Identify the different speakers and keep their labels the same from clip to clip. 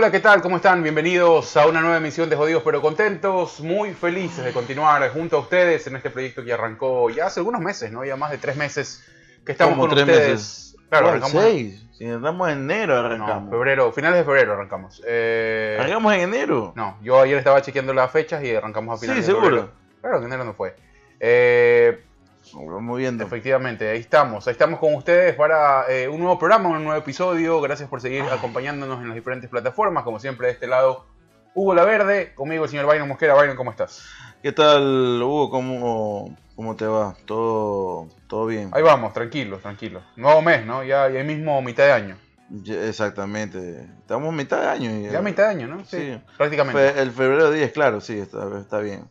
Speaker 1: Hola, ¿qué tal? ¿Cómo están? Bienvenidos a una nueva emisión de Jodidos pero Contentos. Muy felices de continuar junto a ustedes en este proyecto que arrancó ya hace algunos meses, ¿no? Ya más de tres meses que estamos
Speaker 2: Como
Speaker 1: con
Speaker 2: tres
Speaker 1: ustedes.
Speaker 2: meses.
Speaker 1: Claro, arrancamos.
Speaker 2: seis. Si estamos en enero,
Speaker 1: No,
Speaker 2: arrancamos.
Speaker 1: febrero, finales de febrero arrancamos. Eh,
Speaker 2: Arrancamos en enero.
Speaker 1: no, yo ayer estaba chequeando las fechas y arrancamos a
Speaker 2: sí,
Speaker 1: finales de
Speaker 2: seguro.
Speaker 1: febrero. Claro, en enero no fue. Eh,
Speaker 2: Nos vamos.
Speaker 1: Efectivamente, ahí estamos. Ahí estamos con ustedes para eh, un nuevo programa, un nuevo episodio. Gracias por seguir acompañándonos en las diferentes plataformas. Como siempre, de este lado, Hugo La Verde. Conmigo, el señor Byron Mosquera. Byron, ¿cómo estás?
Speaker 2: ¿Qué tal, Hugo? ¿Cómo, cómo te va? ¿Todo, todo bien?
Speaker 1: Ahí vamos, tranquilos, tranquilos. Nuevo mes, ¿no? Ya, ya mismo mitad de año.
Speaker 2: Ya- Exactamente. Estamos mitad de año. y-
Speaker 1: Ya mitad de año, ¿no?
Speaker 2: Sí.
Speaker 1: Prácticamente.
Speaker 2: Fe- el febrero 10, claro, sí, está, está bien.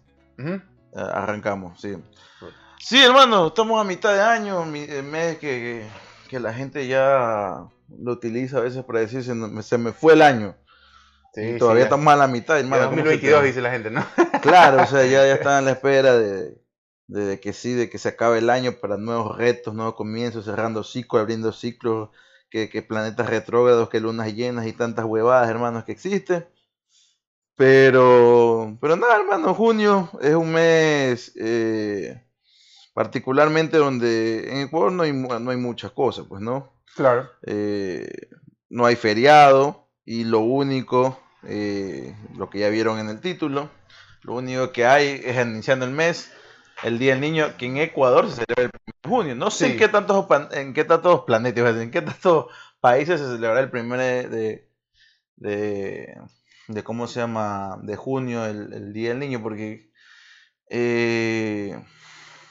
Speaker 2: Arrancamos, sí. Sí, hermano, estamos a mitad de año, el mes que, la gente ya lo utiliza a veces para decir se, me- se me fue el año.
Speaker 1: Sí,
Speaker 2: y
Speaker 1: sí,
Speaker 2: todavía
Speaker 1: ya.
Speaker 2: estamos a la mitad, hermano. ¿cómo se te
Speaker 1: 2022
Speaker 2: va?
Speaker 1: dice la gente, ¿no?
Speaker 2: Claro, o sea, ya, ya están en la espera de, de que sí, de que se acabe el año para nuevos retos, nuevos comienzos, cerrando ciclos, abriendo ciclos, que, que planetas retrógrados, que lunas llenas y tantas huevadas, hermanos, que existen. Pero, pero nada, hermano, junio es un mes eh, particularmente donde en Ecuador no hay, no hay muchas cosas, pues, ¿no?
Speaker 1: Claro.
Speaker 2: eh, no hay feriado y lo único, eh, lo que ya vieron en el título, lo único que hay es iniciando el mes, el Día del Niño, que en Ecuador se celebra el 1 de junio. No sé
Speaker 1: Sí.
Speaker 2: en qué tantos en qué tantos planetas, en qué tantos países se celebrará el 1 de, de, de, de ¿cómo se llama? de junio, el, el Día del Niño, porque eh,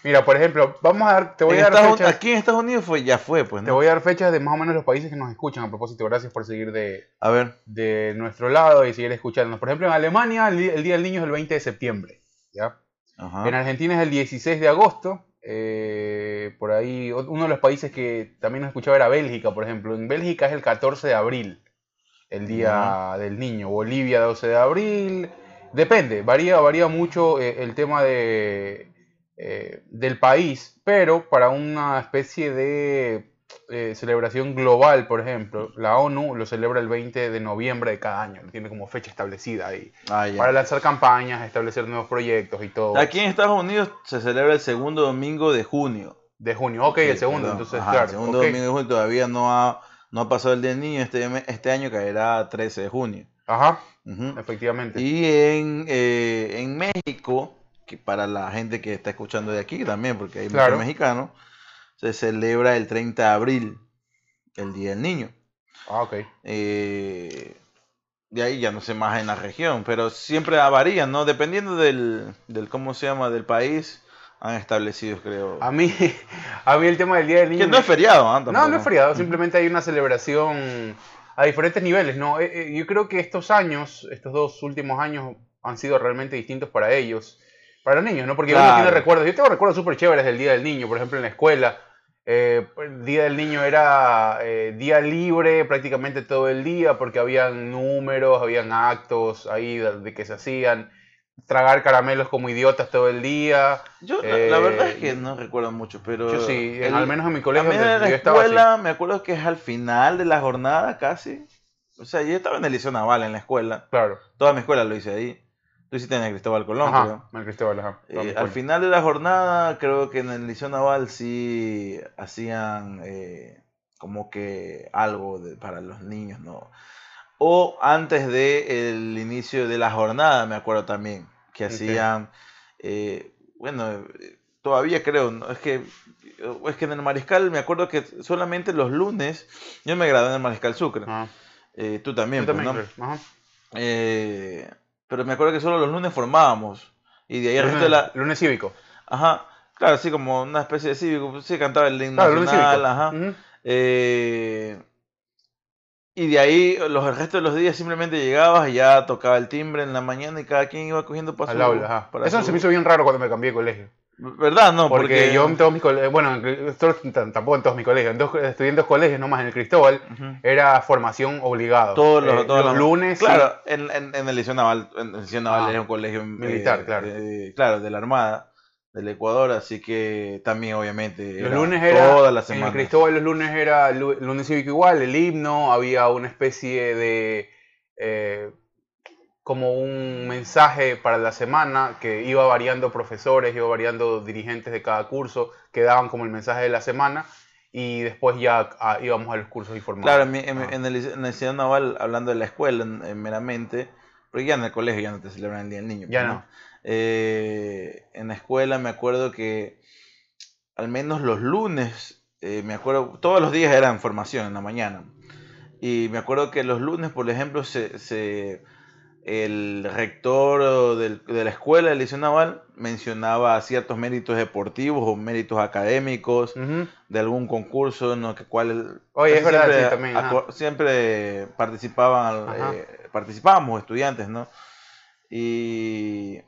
Speaker 1: Mira, por ejemplo, vamos a dar, te voy
Speaker 2: en
Speaker 1: a dar
Speaker 2: Estados-
Speaker 1: fechas,
Speaker 2: aquí en Estados Unidos fue, ya fue, pues,
Speaker 1: te
Speaker 2: ¿no?
Speaker 1: voy a dar fechas de más o menos los países que nos escuchan. A propósito, gracias por seguir de,
Speaker 2: A ver,
Speaker 1: de nuestro lado y seguir escuchándonos. Por ejemplo, en Alemania el, el Día del Niño es el 20 de septiembre. ¿ya?
Speaker 2: ajá.
Speaker 1: En Argentina es el 16 de agosto. eh, por ahí, uno de los países que también nos escuchaba era Bélgica, por ejemplo. En Bélgica es el 14 de abril, el Día del Niño. Bolivia 12 de abril. Depende, varía, varía mucho eh, el tema de, eh, del país, pero para una especie de eh, celebración global, por ejemplo, la ONU lo celebra el 20 de noviembre de cada año, lo tiene como fecha establecida ahí,
Speaker 2: Ah,
Speaker 1: para lanzar campañas, establecer nuevos proyectos y todo.
Speaker 2: Aquí en Estados Unidos se celebra el segundo domingo de junio.
Speaker 1: De junio, ok, el segundo,
Speaker 2: perdón.
Speaker 1: entonces,
Speaker 2: Ajá,
Speaker 1: claro.
Speaker 2: El segundo domingo de junio todavía no ha, no ha pasado el Día del Niño. Este, este año caerá 13 de junio.
Speaker 1: Ajá, efectivamente.
Speaker 2: Y en, eh, en México, que para la gente que está escuchando de aquí también, porque hay
Speaker 1: Claro.
Speaker 2: muchos mexicanos, se celebra el 30 de abril, el Día del Niño.
Speaker 1: Ah, ok.
Speaker 2: Eh, de ahí ya no sé más en la región, pero siempre varían, ¿no? Dependiendo del, del ¿cómo se llama? Del país, han establecido, creo.
Speaker 1: A mí, a mí el tema del Día del Niño...
Speaker 2: Que no es feriado, ¿ah?
Speaker 1: No, no es feriado, simplemente hay una celebración a diferentes niveles, ¿no? Eh, eh, yo creo que estos años, estos dos últimos años, han sido realmente distintos para ellos, para los niños, ¿no? Porque uno
Speaker 2: Claro.
Speaker 1: tiene recuerdos, yo tengo recuerdos súper chéveres del Día del Niño, por ejemplo, en la escuela. eh, el Día del Niño era eh, día libre prácticamente todo el día porque habían números, habían actos ahí de, de que se hacían, tragar caramelos como idiotas todo el día.
Speaker 2: Yo, la, la verdad es
Speaker 1: Eh,
Speaker 2: que no recuerdo mucho, pero.
Speaker 1: Yo sí,
Speaker 2: el-
Speaker 1: al menos en mi colegio
Speaker 2: en la
Speaker 1: yo estaba así.
Speaker 2: escuela, me acuerdo que es al final de la jornada casi. O sea, yo estaba en el Liceo Naval en la escuela.
Speaker 1: Claro.
Speaker 2: Toda mi escuela lo hice ahí. Tú hiciste en el Cristóbal Colón,
Speaker 1: Ajá,
Speaker 2: creo.
Speaker 1: el Cristóbal, ajá.
Speaker 2: Eh, al
Speaker 1: escuela.
Speaker 2: final de la jornada, creo que en el Liceo Naval sí hacían eh, como que algo de- para los niños, ¿no? O antes del inicio de la jornada, me acuerdo también, que hacían, eh, bueno, todavía creo, ¿no? Es que, es que en el Mariscal me acuerdo que solamente los lunes, yo me gradué en el Mariscal Sucre, tú también,
Speaker 1: Yo
Speaker 2: pues,
Speaker 1: también,
Speaker 2: ¿no?
Speaker 1: creo. Ajá.
Speaker 2: Eh, pero me acuerdo que solo los lunes formábamos. Y de ahí el resto de
Speaker 1: Lunes,
Speaker 2: la,
Speaker 1: lunes cívico.
Speaker 2: Ajá, claro, así como una especie de cívico, pues, sí cantaba el himno
Speaker 1: Claro,
Speaker 2: nacional, ajá. Eh, y de ahí los el resto de los días simplemente llegabas y ya tocaba el timbre en la mañana y cada quien iba cogiendo para
Speaker 1: Al aula, ajá.
Speaker 2: para
Speaker 1: Eso
Speaker 2: su-
Speaker 1: se me hizo bien raro cuando me cambié de colegio.
Speaker 2: ¿Verdad? No,
Speaker 1: Porque,
Speaker 2: porque,
Speaker 1: yo en todos mis colegios, bueno, tampoco en todos mis colegios, en dos, estudié en dos colegios nomás, en el Cristóbal, era formación obligado.
Speaker 2: Todos los,
Speaker 1: Eh,
Speaker 2: todos
Speaker 1: los lunes.
Speaker 2: Claro, en, en, en el Liceo Naval, en el Liceo Naval
Speaker 1: Ah,
Speaker 2: era un colegio
Speaker 1: militar,
Speaker 2: eh,
Speaker 1: claro.
Speaker 2: eh, claro, de la Armada del Ecuador, así que también obviamente
Speaker 1: Los
Speaker 2: era
Speaker 1: lunes era,
Speaker 2: todas las
Speaker 1: en el. Cristóbal los lunes era lu- lunes cívico igual, el himno, había una especie de eh, como un mensaje para la semana que iba variando profesores, iba variando dirigentes de cada curso, que daban como el mensaje de la semana y después ya ah, íbamos a los cursos informales.
Speaker 2: Claro, en, en en el, en el liceo naval, hablando de la escuela en- en meramente, porque ya en el colegio ya no te celebran el Día del Niño.
Speaker 1: Ya
Speaker 2: pues,
Speaker 1: no.
Speaker 2: Eh, en la escuela me acuerdo que al menos los lunes, eh, me acuerdo, todos los días eran formación en la mañana. Y me acuerdo que los lunes, por ejemplo, se, se- el rector del- de la escuela del Liceo Naval mencionaba ciertos méritos deportivos o méritos académicos de algún concurso en el que cual
Speaker 1: Oye, es
Speaker 2: casi
Speaker 1: verdad,
Speaker 2: siempre,
Speaker 1: sí, también, ajá.
Speaker 2: acu- siempre participaban eh, participábamos estudiantes no y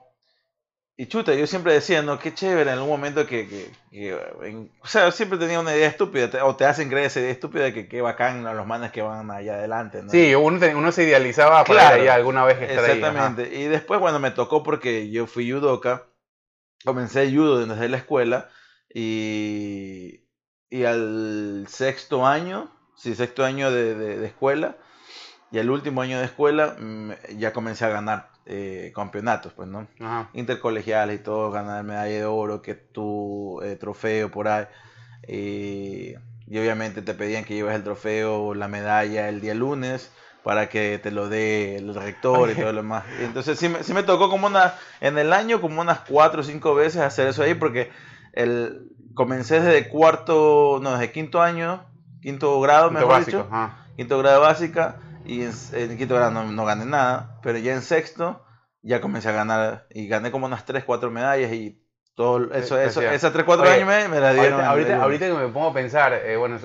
Speaker 2: y chuta yo siempre decía no qué chévere en algún momento que, que- que, en- o sea siempre tenía una idea estúpida te- o te hacen creer esa idea estúpida de que qué bacán los manes que van allá adelante ¿no?
Speaker 1: Sí, uno, te- uno se idealizaba para
Speaker 2: Claro,
Speaker 1: ir allá alguna vez que ahí.
Speaker 2: Exactamente. Y después, cuando me tocó, porque yo fui judoka, comencé judo desde la escuela y, y al sexto año, sí, sexto año de, de- de escuela, y al último año de escuela ya comencé a ganar eh, campeonatos, pues, ¿no?
Speaker 1: Ajá.
Speaker 2: Intercolegiales y todo, ganar medalla de oro, que tu eh, trofeo por ahí. Y, y obviamente te pedían que lleves el trofeo o la medalla el día lunes para que te lo dé el rector y todo lo demás. Entonces sí me, sí me tocó como una, en el año como unas cuatro o cinco veces hacer eso ahí porque el, comencé desde cuarto, no, desde quinto año, quinto grado,
Speaker 1: Quinto
Speaker 2: mejor
Speaker 1: básico,
Speaker 2: dicho,
Speaker 1: ajá.
Speaker 2: quinto grado básica y en, en quinto grado no, no gané nada, pero ya en sexto ya comencé a ganar y gané como unas 3, 4 medallas y todo eso,
Speaker 1: Eh,
Speaker 2: eso esas 3, 4
Speaker 1: oye,
Speaker 2: años me, me las dieron.
Speaker 1: Ahorita, ahorita, ahorita que me pongo a pensar, eh, bueno,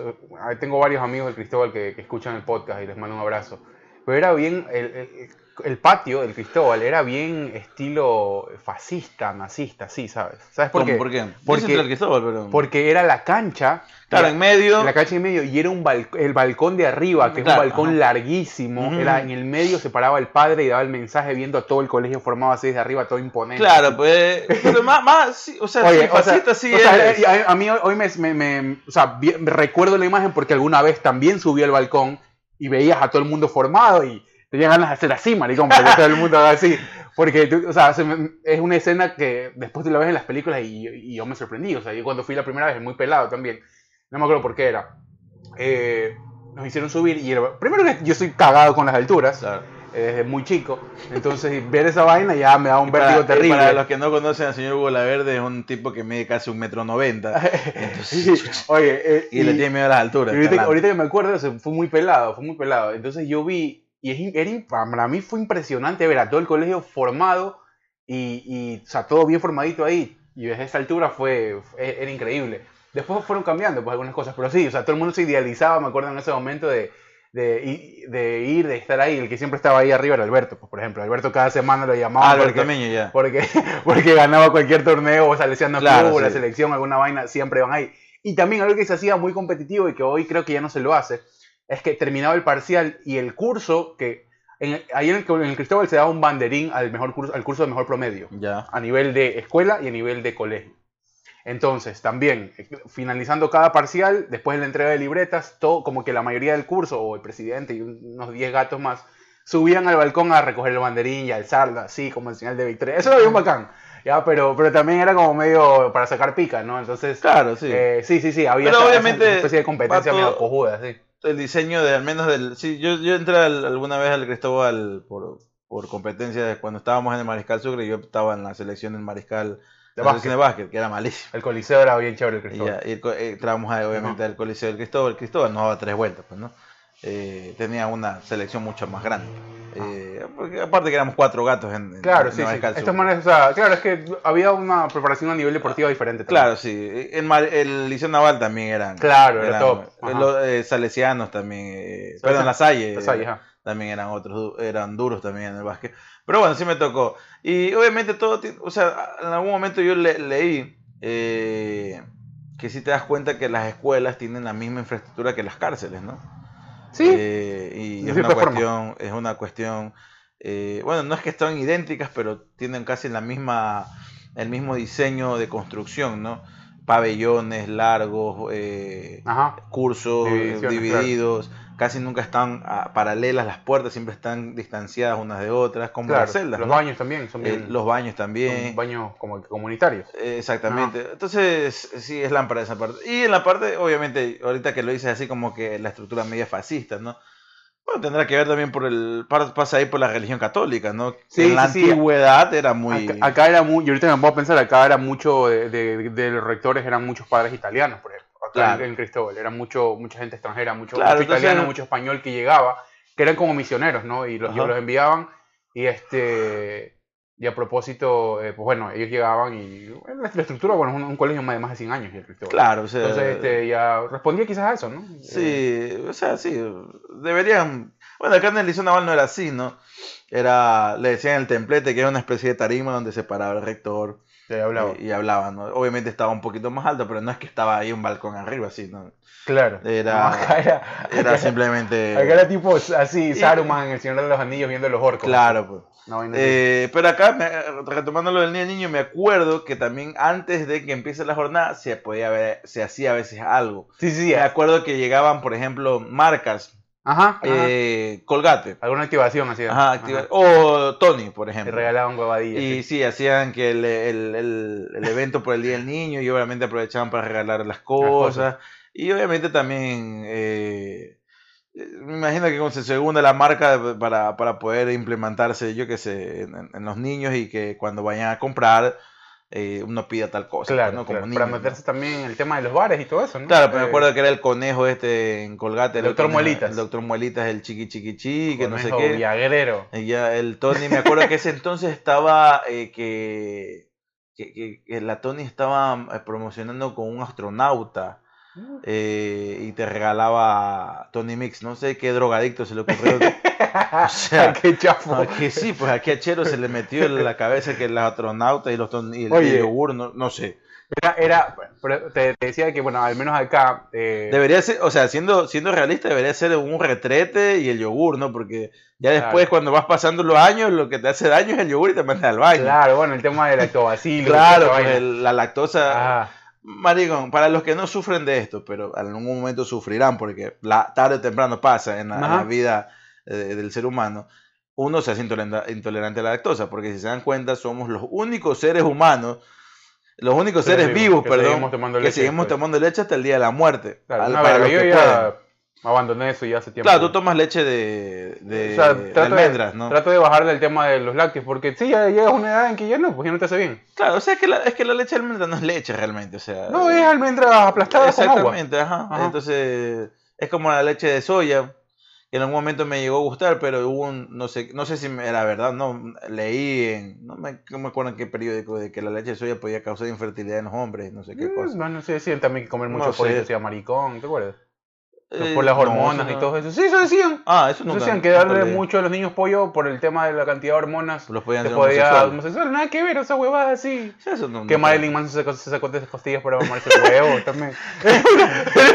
Speaker 1: tengo varios amigos del Cristóbal que, que escuchan el podcast y les mando un abrazo. Pero era bien, el, el- el patio del Cristóbal era bien estilo fascista, nazista, sí, ¿sabes? ¿Sabes por qué?
Speaker 2: ¿Por qué?
Speaker 1: Porque-
Speaker 2: Yo siento el Cristóbal, pero...
Speaker 1: Porque era la cancha.
Speaker 2: Claro,
Speaker 1: la-
Speaker 2: en medio...
Speaker 1: la cancha en medio y era un balc- el balcón de arriba, que
Speaker 2: Claro,
Speaker 1: es un balcón
Speaker 2: ajá.
Speaker 1: larguísimo.
Speaker 2: Ujú.
Speaker 1: Era en el medio se paraba el padre y daba el mensaje viendo a todo el colegio formado así desde arriba, todo imponente.
Speaker 2: Claro, pues... Pero más, más sí, o sea,
Speaker 1: Oye,
Speaker 2: sí,
Speaker 1: o sea,
Speaker 2: fascista sí
Speaker 1: o sea,
Speaker 2: es.
Speaker 1: a, mí hoy me, me- me- o sea, recuerdo la imagen porque alguna vez también subí al balcón y veías a todo el mundo formado y tenías ganas de hacer así, maricón, para que todo el mundo haga así. Porque, tú- o sea, se me- es una escena que después tú la ves en las películas y, y yo me sorprendí. O sea, yo cuando fui la primera vez, muy pelado también, no me acuerdo por qué era. eh, nos hicieron subir y era- primero que yo estoy cagado con las alturas,
Speaker 2: Claro.
Speaker 1: eh, desde muy chico. Entonces, ver esa vaina ya me da un
Speaker 2: Y para,
Speaker 1: vértigo
Speaker 2: y
Speaker 1: terrible.
Speaker 2: para los que no conocen al señor Hugo Laverde, es un tipo que mide casi un metro noventa. Entonces,
Speaker 1: Oye, eh,
Speaker 2: y, le tiene miedo a las alturas.
Speaker 1: y ahorita, ahorita que me acuerdo, fue muy pelado, fue muy pelado. Entonces yo vi, y es, era para mí fue impresionante ver a todo el colegio formado y, y, o sea, todo bien formadito ahí. Y desde esa altura fue, fue- era increíble. Después fueron cambiando pues algunas cosas, pero sí, o sea, todo el mundo se idealizaba, me acuerdo en ese momento de, de, de ir, de estar ahí. El que siempre estaba ahí arriba era Alberto, pues, por ejemplo. Alberto cada semana lo llamaba
Speaker 2: Ah, Alberto
Speaker 1: porque,
Speaker 2: Meño, ya.
Speaker 1: porque, porque ganaba cualquier torneo o Salesiano
Speaker 2: Claro,
Speaker 1: Club, o la
Speaker 2: sí.
Speaker 1: selección, alguna vaina, siempre van ahí. Y también algo que se hacía muy competitivo y que hoy creo que ya no se lo hace, es que terminaba el parcial y el curso, que en, ahí en el, en el Cristóbal se daba un banderín al, mejor curso, al curso de mejor promedio,
Speaker 2: Ya.
Speaker 1: a nivel de escuela y a nivel de colegio. Entonces, también, eh, finalizando cada parcial, después de la entrega de libretas, todo, como que la mayoría del curso, o el presidente y un- unos 10 gatos más, subían al balcón a recoger el banderín y a alzarlo, así como en señal de victoria. Eso era bien bacán, ¿ya? Pero, pero también era como medio para sacar pica, ¿no? Entonces,
Speaker 2: Claro, sí.
Speaker 1: eh, sí, sí, sí, había esa- esa
Speaker 2: obviamente,
Speaker 1: especie de competencia medio cojuda, sí.
Speaker 2: El diseño de al menos del sí yo, yo entré al- alguna vez al Cristóbal por, por competencia de cuando estábamos en el Mariscal Sucre yo estaba en la selección del Mariscal
Speaker 1: De
Speaker 2: la selección de básquet que era malísimo.
Speaker 1: El coliseo era bien chévere el
Speaker 2: y,
Speaker 1: Cristóbal.
Speaker 2: ya, y co- eh, entramos ahí, obviamente al coliseo del Cristóbal. El Cristóbal nos daba tres vueltas pues no Eh, tenía una selección mucho más grande Eh, porque aparte que éramos cuatro gatos en,
Speaker 1: Claro,
Speaker 2: en
Speaker 1: sí, sí. Estos manes, o sea, claro, es que había una preparación a nivel deportivo diferente. también.
Speaker 2: Claro, sí. El, el Liceo Naval también eran.
Speaker 1: Claro, era
Speaker 2: eran-
Speaker 1: top.
Speaker 2: los, eh, salesianos también. Eh, perdón, la Salle.
Speaker 1: Las hay, ajá.
Speaker 2: también eran otros, eran duros también en el básquet. Pero bueno, sí me tocó. Y obviamente todo, o sea, en algún momento yo le- leí eh, que si te das cuenta que las escuelas tienen la misma infraestructura que las cárceles, ¿no?
Speaker 1: Sí,
Speaker 2: Eh, y es una cuestión, es una cuestión, eh, bueno, no es que están idénticas, pero tienen casi la misma, el mismo diseño de construcción, ¿no? Pabellones largos, eh, cursos
Speaker 1: Divisiones,
Speaker 2: divididos, casi nunca están ah, paralelas las puertas, siempre están distanciadas unas de otras, como
Speaker 1: Claro,
Speaker 2: las celdas.
Speaker 1: los
Speaker 2: ¿no?
Speaker 1: baños también son
Speaker 2: Eh, los baños
Speaker 1: son
Speaker 2: también.
Speaker 1: baños como comunitarios.
Speaker 2: Eh, Exactamente. Entonces, sí, es lámpara esa parte. Y en la parte, obviamente, ahorita que lo dices así como que la estructura media fascista, ¿no? Bueno, tendrá que ver también por el... Pasa ahí por la religión católica, ¿no?
Speaker 1: Sí,
Speaker 2: en la
Speaker 1: sí, sí.
Speaker 2: antigüedad era muy...
Speaker 1: Acá, acá era muy, y ahorita me puedo pensar, acá era mucho de, de- de los rectores, eran muchos padres italianos, por ejemplo,
Speaker 2: Claro.
Speaker 1: en, Cristóbal, era mucho, mucha gente extranjera, mucho,
Speaker 2: Claro,
Speaker 1: mucho
Speaker 2: entonces-
Speaker 1: italiano, mucho español que llegaba, que eran como misioneros, ¿no? Y los, los enviaban, y este, y a propósito, eh, pues bueno, ellos llegaban y bueno, la, estructura, bueno, es un, un colegio más de más de 100 años, y el Cristóbal.
Speaker 2: Claro, o sea...
Speaker 1: Entonces, este, ya respondía quizás a eso, ¿no? Eh,
Speaker 2: Sí, o sea, sí, deberían... Bueno, acá en el Liceo Naval no era así, ¿no? Era, le decían el templete, que era una especie de tarima donde se paraba el rector
Speaker 1: ya hablaba.
Speaker 2: y, y hablaban, ¿no? Obviamente estaba un poquito más alto, pero no es que estaba ahí un balcón arriba, así, ¿no?
Speaker 1: claro.
Speaker 2: Era-
Speaker 1: No, acá era,
Speaker 2: Era
Speaker 1: acá-
Speaker 2: simplemente...
Speaker 1: acá era tipo así, Saruman, el Señor de los Anillos, viendo los orcos.
Speaker 2: Claro, pues.
Speaker 1: Así.
Speaker 2: Eh, pero acá, me- retomando lo del niño niño, me acuerdo que también antes de que empiece la jornada se podía ver, se hacía a veces algo.
Speaker 1: Sí, sí, sí.
Speaker 2: Me acuerdo que llegaban, por ejemplo, marcas,
Speaker 1: Ajá. ajá.
Speaker 2: eh, Colgate,
Speaker 1: Alguna activación
Speaker 2: ajá, activa- o Tony, por
Speaker 1: Te
Speaker 2: ejemplo.
Speaker 1: regalaban huevadillas.
Speaker 2: Y
Speaker 1: sí.
Speaker 2: sí, hacían que el, el- el- el evento por el Día del Niño y obviamente aprovechaban para regalar las cosas. Y obviamente también, eh, eh, me imagino que con se segunda la marca para, para poder implementarse, yo qué sé, en los niños y que cuando vayan a comprar eh, uno pida tal cosa,
Speaker 1: Claro,
Speaker 2: ¿no? Como
Speaker 1: claro,
Speaker 2: niño,
Speaker 1: para
Speaker 2: ¿no?
Speaker 1: meterse también en el tema de los bares y todo eso, ¿no?
Speaker 2: Claro, pero me
Speaker 1: Eh,
Speaker 2: acuerdo que era el conejo este en Colgate.
Speaker 1: El doctor Muelitas.
Speaker 2: El doctor Muelitas, el chiqui chiqui chi, que no sé qué.
Speaker 1: Viagrero.
Speaker 2: Y ya el Tony, me acuerdo que ese entonces estaba eh, que, que, que- que la Tony estaba eh, promocionando con un astronauta eh, y te regalaba Tony Mix. No sé qué drogadicto se le ocurrió. O sea,
Speaker 1: Qué chafo.
Speaker 2: a que sí, pues aquí a Chero se le metió en la cabeza que los astronautas y los y el,
Speaker 1: Oye.
Speaker 2: y el yogur, no, no sé.
Speaker 1: Era, era pero te, te decía que, bueno, al menos acá. eh,
Speaker 2: Debería ser, o sea, siendo, siendo realista, debería ser un retrete y el yogur, ¿no? Porque ya después,
Speaker 1: Claro.
Speaker 2: cuando vas pasando los años, lo que te hace daño es el yogur y te manda al baño.
Speaker 1: Claro, bueno, el tema del lactobacilo.
Speaker 2: Claro, pues, el- la lactosa.
Speaker 1: Ah,
Speaker 2: Maricón, para los que no sufren de esto, pero en algún momento sufrirán porque la, tarde o temprano pasa en la, en la
Speaker 1: Ajá.
Speaker 2: vida eh, del ser humano, uno se hace intolerante, a la lactosa, porque si se dan cuenta somos los únicos seres humanos, los únicos
Speaker 1: Seres
Speaker 2: seres
Speaker 1: vivos
Speaker 2: vivos,
Speaker 1: que
Speaker 2: perdón,
Speaker 1: seguimos tomando
Speaker 2: que
Speaker 1: leche
Speaker 2: seguimos tomando leche hasta el día de la muerte.
Speaker 1: claro,
Speaker 2: Al- para los que
Speaker 1: ya abandoné eso ya hace tiempo.
Speaker 2: Claro, tú tomas leche de, de,
Speaker 1: O sea,
Speaker 2: de
Speaker 1: trato de-
Speaker 2: almendras, ¿no?
Speaker 1: Trato de bajarle el tema de los lácteos, porque sí, ya llegas a una edad en que ya no, pues ya no te hace bien.
Speaker 2: Claro, o sea, es que la, es que la leche de almendra no es leche realmente, o sea...
Speaker 1: No, es almendras aplastadas con agua.
Speaker 2: Exactamente, ajá.
Speaker 1: Ajá.
Speaker 2: Entonces, es como la leche de soya, que en algún momento me llegó a gustar, pero hubo un, no sé, no sé si era verdad, no, leí en, no me, no me acuerdo en qué periódico, de que la leche de soya podía causar infertilidad en los hombres, no sé qué
Speaker 1: Mm,
Speaker 2: cosa.
Speaker 1: No, no sé, decían también que comer mucho
Speaker 2: No
Speaker 1: pollo sea maricón, ¿te acuerdas?
Speaker 2: Eh,
Speaker 1: por las
Speaker 2: no,
Speaker 1: hormonas
Speaker 2: eso
Speaker 1: y
Speaker 2: no.
Speaker 1: todo eso. Sí, eso decían.
Speaker 2: Ah, eso nunca.
Speaker 1: decían que darle mucho a los niños pollo por el tema de la cantidad de hormonas
Speaker 2: Los podían hacer
Speaker 1: podía
Speaker 2: homosexuales.
Speaker 1: homosexual. Nada que ver, esa huevada así.
Speaker 2: Sí, eso no-
Speaker 1: Que Marilyn Manson se sacó, se sacó de esas costillas para mamarse el huevo también.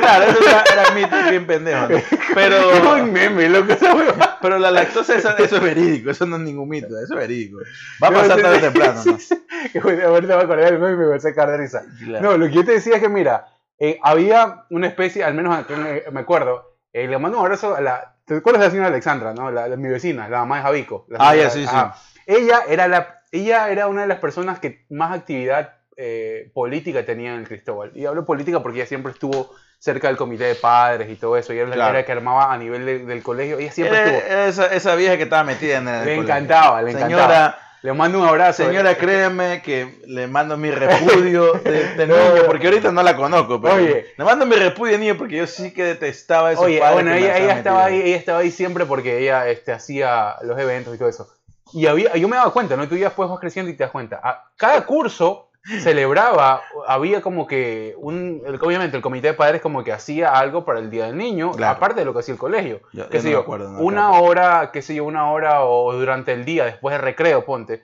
Speaker 2: claro, eso era, era mito bien pendejo. ¿no? Pero,
Speaker 1: un meme, loco, esa huevada.
Speaker 2: pero la lactosa, eso, eso es verídico, eso no es ningún mito, eso es verídico. Va a pasar tarde o temprano, ¿no?
Speaker 1: Ahorita me acordé del meme y me voy a sacar de risa.
Speaker 2: Claro.
Speaker 1: No, lo que yo te decía es que, mira, eh, había una especie, al menos me, acuerdo, eh, le mando un abrazo a la. ¿Te acuerdas de la señora Alexandra, no? La, la- mi vecina, la mamá de Javico. la
Speaker 2: Ah,
Speaker 1: señora-
Speaker 2: ya, sí, sí.
Speaker 1: ajá. Ella era, la, ella era una de las personas que más actividad eh, política tenía en el Cristóbal. Y hablo política porque ella siempre estuvo cerca del comité de padres y todo eso. Ella era la
Speaker 2: Claro.
Speaker 1: que era que armaba a nivel de- del colegio. Ella siempre
Speaker 2: Era-
Speaker 1: estuvo.
Speaker 2: esa, esa vieja que estaba metida en el
Speaker 1: Le
Speaker 2: colegio.
Speaker 1: encantaba, le encantaba. Le mando un abrazo.
Speaker 2: señora, créeme que le mando mi repudio de, de
Speaker 1: No,
Speaker 2: niño, porque ahorita no la conozco, pero
Speaker 1: Oye.
Speaker 2: le mando mi repudio de niño porque yo sí que detestaba esos
Speaker 1: Oye, bueno, ella, ella estaba ahí, ella estaba ahí siempre porque ella este, hacía los eventos y todo eso. Y había, yo me daba cuenta, ¿no? Tú ya después vas creciendo y te das cuenta. A- cada curso celebraba, había como que un, obviamente el comité de padres como que hacía algo para el Día del Niño,
Speaker 2: Claro.
Speaker 1: aparte de lo que hacía el colegio.
Speaker 2: Yo-
Speaker 1: qué
Speaker 2: yo
Speaker 1: sé
Speaker 2: no
Speaker 1: yo,
Speaker 2: acuerdo nada,
Speaker 1: una
Speaker 2: claro.
Speaker 1: hora, qué sé yo, una hora o durante el día, después del recreo, ponte,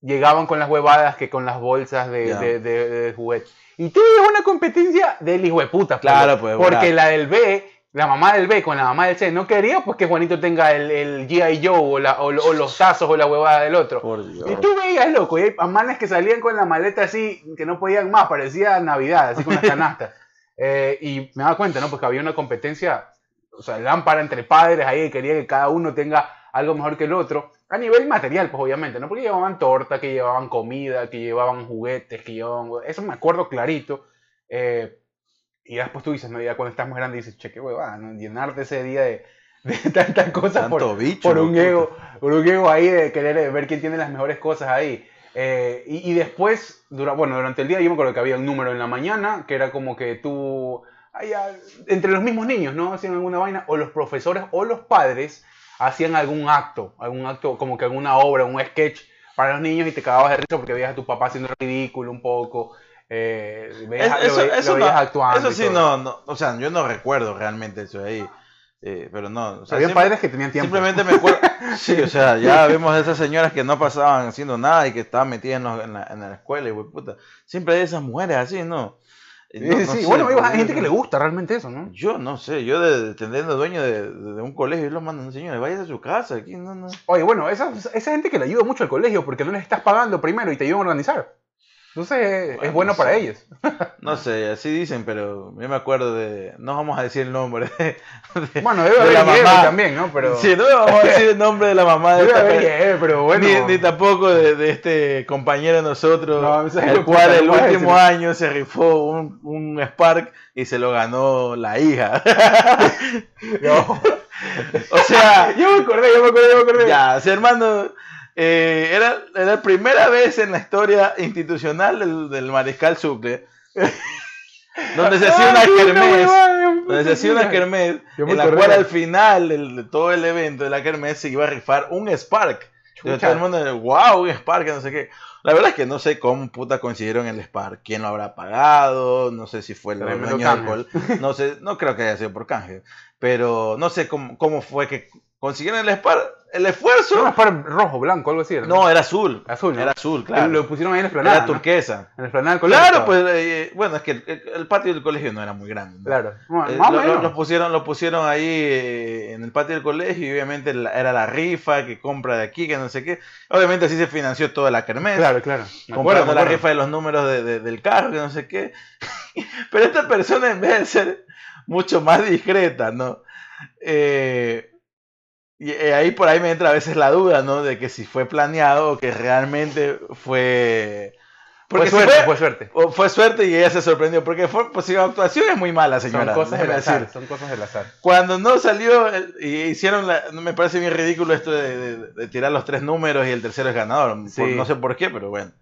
Speaker 1: llegaban con las huevadas que con las bolsas de,
Speaker 2: Ya.
Speaker 1: de, de- de juguetes. Y tú una competencia del hijo de puta.
Speaker 2: Claro, pues,
Speaker 1: Porque la del B, la mamá del B con la mamá del C no quería pues que Juanito tenga el, el G.I. Joe o, la- o, o los tazos o la huevada del otro.
Speaker 2: Por Dios.
Speaker 1: Y tú veías, loco, y hay manes que salían con la maleta así, que no podían más, parecía Navidad, así con las canastas. Eh, y me daba cuenta, ¿no? Porque había una competencia, o sea, lámpara entre padres ahí, quería que cada uno tenga algo mejor que el otro. A nivel material, pues obviamente, ¿no? Porque llevaban torta, que llevaban comida, que llevaban juguetes, que llevaban... Eso me acuerdo clarito. Eh, y después tú dices, ¿no? Ya cuando estás más grande dices, che, qué huevada, ¿no? Llenarte ese día de, de tantas cosas por,
Speaker 2: Tanto bicho,
Speaker 1: por un ego, por un ego ahí de querer ver quién tiene las mejores cosas ahí. Eh, y, y después, dura, bueno, durante el día yo me acuerdo que había un número en la mañana, que era como que tú, ah, entre los mismos niños, ¿no? Hacían alguna vaina, o los profesores o los padres hacían algún acto, algún acto, como que alguna obra, un sketch para los niños y te cagabas de risa porque veías a tu papá haciendo ridículo un poco, eh, veías,
Speaker 2: Es-
Speaker 1: lo,
Speaker 2: eso, eso
Speaker 1: lo
Speaker 2: no,
Speaker 1: actuando.
Speaker 2: eso
Speaker 1: y
Speaker 2: sí, no, no, o sea, yo no recuerdo realmente eso de ahí, eh, pero no, o sea,
Speaker 1: Había
Speaker 2: siempre-
Speaker 1: padres que tenían tiempo.
Speaker 2: simplemente me acuerdo, sí, o sea, ya vemos a esas señoras que no pasaban haciendo nada y que estaban metidas en, los- en la, en la escuela y puta, siempre hay esas mujeres así, ¿no? Y
Speaker 1: Sí,
Speaker 2: no- no
Speaker 1: sí.
Speaker 2: sé,
Speaker 1: bueno, hay gente que le gusta realmente eso, ¿no?
Speaker 2: Yo no sé, yo de, de teniendo dueño de, de un colegio, yo los mando, señores, váyase a su casa, aquí no, no.
Speaker 1: Oye, bueno, esa, esa gente que le ayuda mucho al colegio porque no les estás pagando primero y te ayudan a organizar. Entonces eh, es
Speaker 2: Bueno,
Speaker 1: bueno para ellos.
Speaker 2: No sé, así dicen, pero yo me acuerdo de, no vamos a decir el nombre, de, de-
Speaker 1: Bueno, debe
Speaker 2: de
Speaker 1: haber
Speaker 2: la mamá.
Speaker 1: también, ¿no? Pero,
Speaker 2: Sí, no vamos a decir el nombre de la mamá de
Speaker 1: debe
Speaker 2: esta
Speaker 1: haber pero bueno.
Speaker 2: Ni, ni tampoco de, de este compañero de nosotros,
Speaker 1: No,
Speaker 2: el cual el último año se rifó un, un Spark y se lo ganó la hija.
Speaker 1: No.
Speaker 2: o sea,
Speaker 1: yo me acordé, yo me acordé, yo me acordé.
Speaker 2: ya, o sea, hermano, eh, era, era la primera vez en la historia institucional del, del Mariscal Sucre, donde se hacía una
Speaker 1: Ah, sí,
Speaker 2: kermés. Donde se hacía una kermés en la cual al final del- de todo el evento de la kermés se iba a rifar un Spark. Entonces, todo el mundo, wow, un Spark, no sé qué. La verdad es que no sé cómo puta consiguieron el Spark. ¿Quién lo habrá pagado? No sé si fue el dueño del alcohol. No sé, no creo que haya sido por canje. Pero no sé cómo, cómo fue que consiguieron el. El
Speaker 1: No,
Speaker 2: esfuerzo.
Speaker 1: es para rojo, blanco, algo así. ¿no?
Speaker 2: No, era azul.
Speaker 1: Azul, ¿no?
Speaker 2: Era azul, claro.
Speaker 1: Lo pusieron ahí en la explanada.
Speaker 2: Era
Speaker 1: ¿no?
Speaker 2: turquesa.
Speaker 1: En la explanada del colegio.
Speaker 2: Claro, pues, eh, bueno, es que el, el- el patio del colegio no era muy grande. ¿no?
Speaker 1: Claro. Bueno,
Speaker 2: Eh,
Speaker 1: más
Speaker 2: lo, lo-
Speaker 1: menos.
Speaker 2: lo pusieron, lo pusieron ahí eh, en el patio del colegio y obviamente la- era la rifa que compra de aquí, que no sé qué. Obviamente así se financió toda la kermés.
Speaker 1: Claro, claro. Me acuerdo,
Speaker 2: comprando
Speaker 1: me
Speaker 2: la
Speaker 1: acuerdo.
Speaker 2: rifa de los números de- de- del carro, que no sé qué. Pero esta persona en vez de ser mucho más discreta, ¿no? Eh, y eh, ahí por ahí me entra a veces la duda, ¿no? De que si fue planeado o que realmente fue...
Speaker 1: Fue
Speaker 2: Porque
Speaker 1: suerte,
Speaker 2: fue-
Speaker 1: fue suerte.
Speaker 2: fue suerte y ella se sorprendió. Porque fue, pues, su actuación es muy mala, señora.
Speaker 1: Son cosas del azar.
Speaker 2: decir.
Speaker 1: Son cosas del azar.
Speaker 2: Cuando no salió y hicieron la, me parece bien ridículo esto de, de- de tirar los tres números y el tercero es ganador. Por- no sé por qué, pero bueno.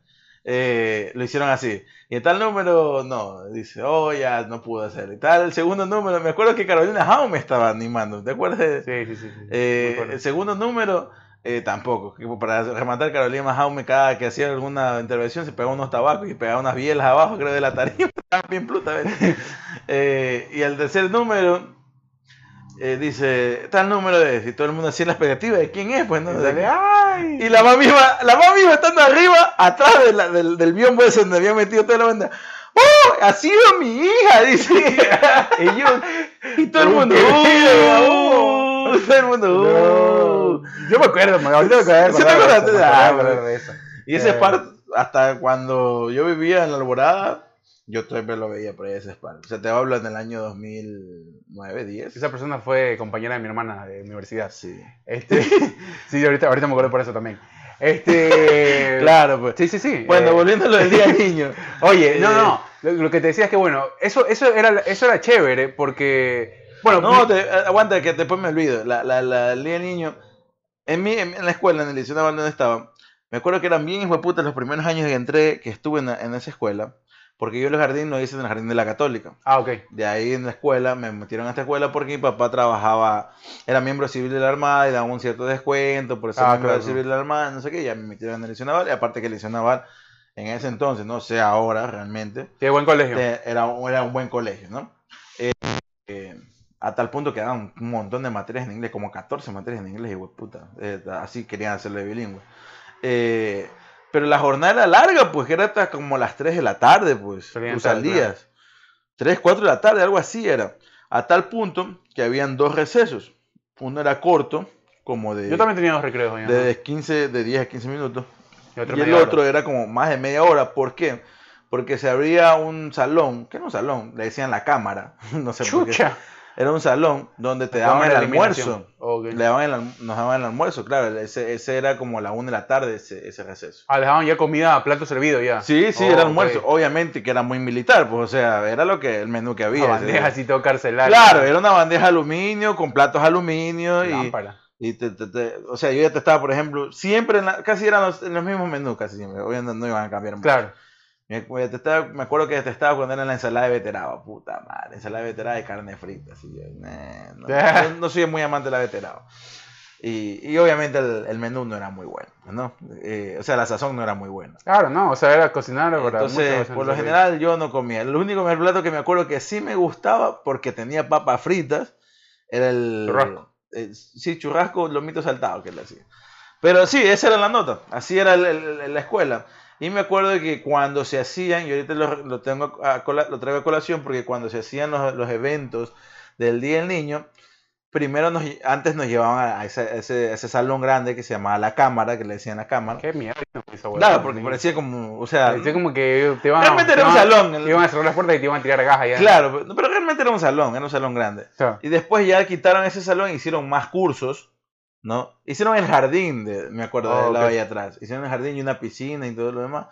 Speaker 2: Eh, lo hicieron así. Y tal número, no, dice, oh, ya no pudo hacer. Y tal, el segundo número, me acuerdo que Carolina Jaume estaba animando, ¿te acuerdas?
Speaker 1: Sí, sí, sí. sí.
Speaker 2: eh,
Speaker 1: Me
Speaker 2: el segudo número, eh, tampoco. Para rematar, Carolina Jaume, cada que hacía alguna intervención, se pegaba unos tabacos y pegaba unas bielas abajo, creo, de la tarima. Bien. Eh, y el tercer número, eh, dice, tal número es. Y todo el mundo hacía la expectativa de quién es, pues, ¿no?
Speaker 1: Y
Speaker 2: De
Speaker 1: sale, ¡ay!
Speaker 2: y la mamá iba, la mamá iba estando arriba, atrás de la- del, del biombo ese donde había metido toda la banda. ¡Oh! Ha sido mi hija, dice. y yo, y todo el mundo, ¡uh! Todo el mundo, ¡uh!
Speaker 1: Yo me acuerdo, me- ahorita me acuerdo.
Speaker 2: ¿Sí te acuerdas?
Speaker 1: de
Speaker 2: Ah,
Speaker 1: de.
Speaker 2: Y ese
Speaker 1: Eh.
Speaker 2: Spark, hasta cuando yo vivía en la Alborada, yo todavía lo veía por ahí ese Spark. O sea, te hablo en el año 2009, 10.
Speaker 1: Esa persona fue compañera de mi hermana de universidad.
Speaker 2: Sí.
Speaker 1: Este, sí, ahorita, ahorita me acuerdo por eso también. Este,
Speaker 2: Claro, pues.
Speaker 1: Sí, sí, sí.
Speaker 2: Bueno,
Speaker 1: eh,
Speaker 2: volviendo a lo del día niño.
Speaker 1: Oye, no,
Speaker 2: Eh,
Speaker 1: no, lo, lo que te decía es que bueno, eso, eso era, eso era chévere porque, bueno,
Speaker 2: No, te- eh, aguanta, que después me olvido. La, la, la, el día niño, en, mi, en, la escuela, en el liceo donde estaba, me acuerdo que eran bien hijueputas los primeros años que entré, que estuve en, en esa escuela, porque yo el jardín lo hice en el jardín de la católica.
Speaker 1: ah, ok,
Speaker 2: De ahí en la escuela, me metieron a esta escuela porque mi papá trabajaba, era miembro civil de la Armada y daba un cierto descuento por ser
Speaker 1: Ah,
Speaker 2: miembro
Speaker 1: claro.
Speaker 2: civil de la Armada, no sé qué, ya me metieron en el liceo naval, y aparte que el liceo naval, en ese entonces, no sé ahora realmente,
Speaker 1: qué buen colegio.
Speaker 2: eh, era, un- era un buen colegio, ¿no? Eh, eh, a tal punto que daban un montón de materias en inglés, como 14 materias en inglés, y puta, eh, así querían hacerle bilingüe. Eh, pero la jornada era larga, pues, que era hasta como las 3 de la tarde, pues, tú salías. 3, 4 de la tarde, algo así era. A tal punto que habían dos recesos. Uno era corto, como de,
Speaker 1: Yo también tenía dos recreos. ya, ¿no?
Speaker 2: de 15, de 10 a 15 minutos.
Speaker 1: Y
Speaker 2: el
Speaker 1: hora.
Speaker 2: otro era como más de media hora. ¿Por qué? Porque se abría un salón, que no un salón, le decían la cámara. No sé por qué. Era un salón donde te
Speaker 1: Daban
Speaker 2: daban el almuerzo.
Speaker 1: Ok.
Speaker 2: Le daban el nos daban el almuerzo, claro. Ese, ese era como a la una de la tarde, ese, ese receso.
Speaker 1: Ah, les daban ya comida a plato servido ya.
Speaker 2: Sí, sí,
Speaker 1: Oh,
Speaker 2: era almuerzo. Obviamente que era muy militar, pues, o sea, era lo que el menú que había.
Speaker 1: Una bandeja así todo carcelario.
Speaker 2: Claro, era una bandeja de aluminio con platos de aluminio y,
Speaker 1: Lámpara.
Speaker 2: y te, te- te- o sea, yo ya te estaba, por ejemplo, siempre, en la- casi eran los, en los mismos menús, casi siempre, obviamente no iban a cambiar mucho.
Speaker 1: Claro.
Speaker 2: Me, me detestaba- me acuerdo que detestaba cuando era la ensalada de veterano, puta madre, ensalada de veterano y carne frita, así, nah, no, no- no soy muy amante de la veterano. Y, y obviamente el, el menú no era muy bueno, ¿no? Eh, o sea, la sazón no era muy buena.
Speaker 1: Claro, no, o sea, era cocinar para
Speaker 2: Entonces, por lo general yo no comía. El único plato que me acuerdo que sí me gustaba porque tenía papas fritas era el
Speaker 1: Churrasco.
Speaker 2: eh, sí, churrasco, lomito saltado que le hacía. Pero sí, esa era la nota. Así era el- el- la escuela. Y me acuerdo de que cuando se hacían, y ahorita lo, lo tengo a lo traigo a colación porque cuando se hacían los, los eventos del Día del Niño, primero nos, antes nos llevaban a, ese, a ese- a ese salón grande que se llamaba la cámara, que le decían la cámara.
Speaker 1: Qué mierda.
Speaker 2: Claro, porque parecía como, o sea,
Speaker 1: Parecía como que te iban
Speaker 2: realmente
Speaker 1: te
Speaker 2: era un salón.
Speaker 1: te iban a cerrar las puertas y te iban a tirar gajas ya.
Speaker 2: Claro, pero- pero realmente era un salón, era un salón grande.
Speaker 1: Sea,
Speaker 2: Y después ya quitaron ese salón e hicieron más cursos, ¿no? Hicieron el jardín, de, me acuerdo,
Speaker 1: Ah,
Speaker 2: del lado
Speaker 1: ok.
Speaker 2: de allá atrás. Hicieron el jardín y una piscina y todo lo demás.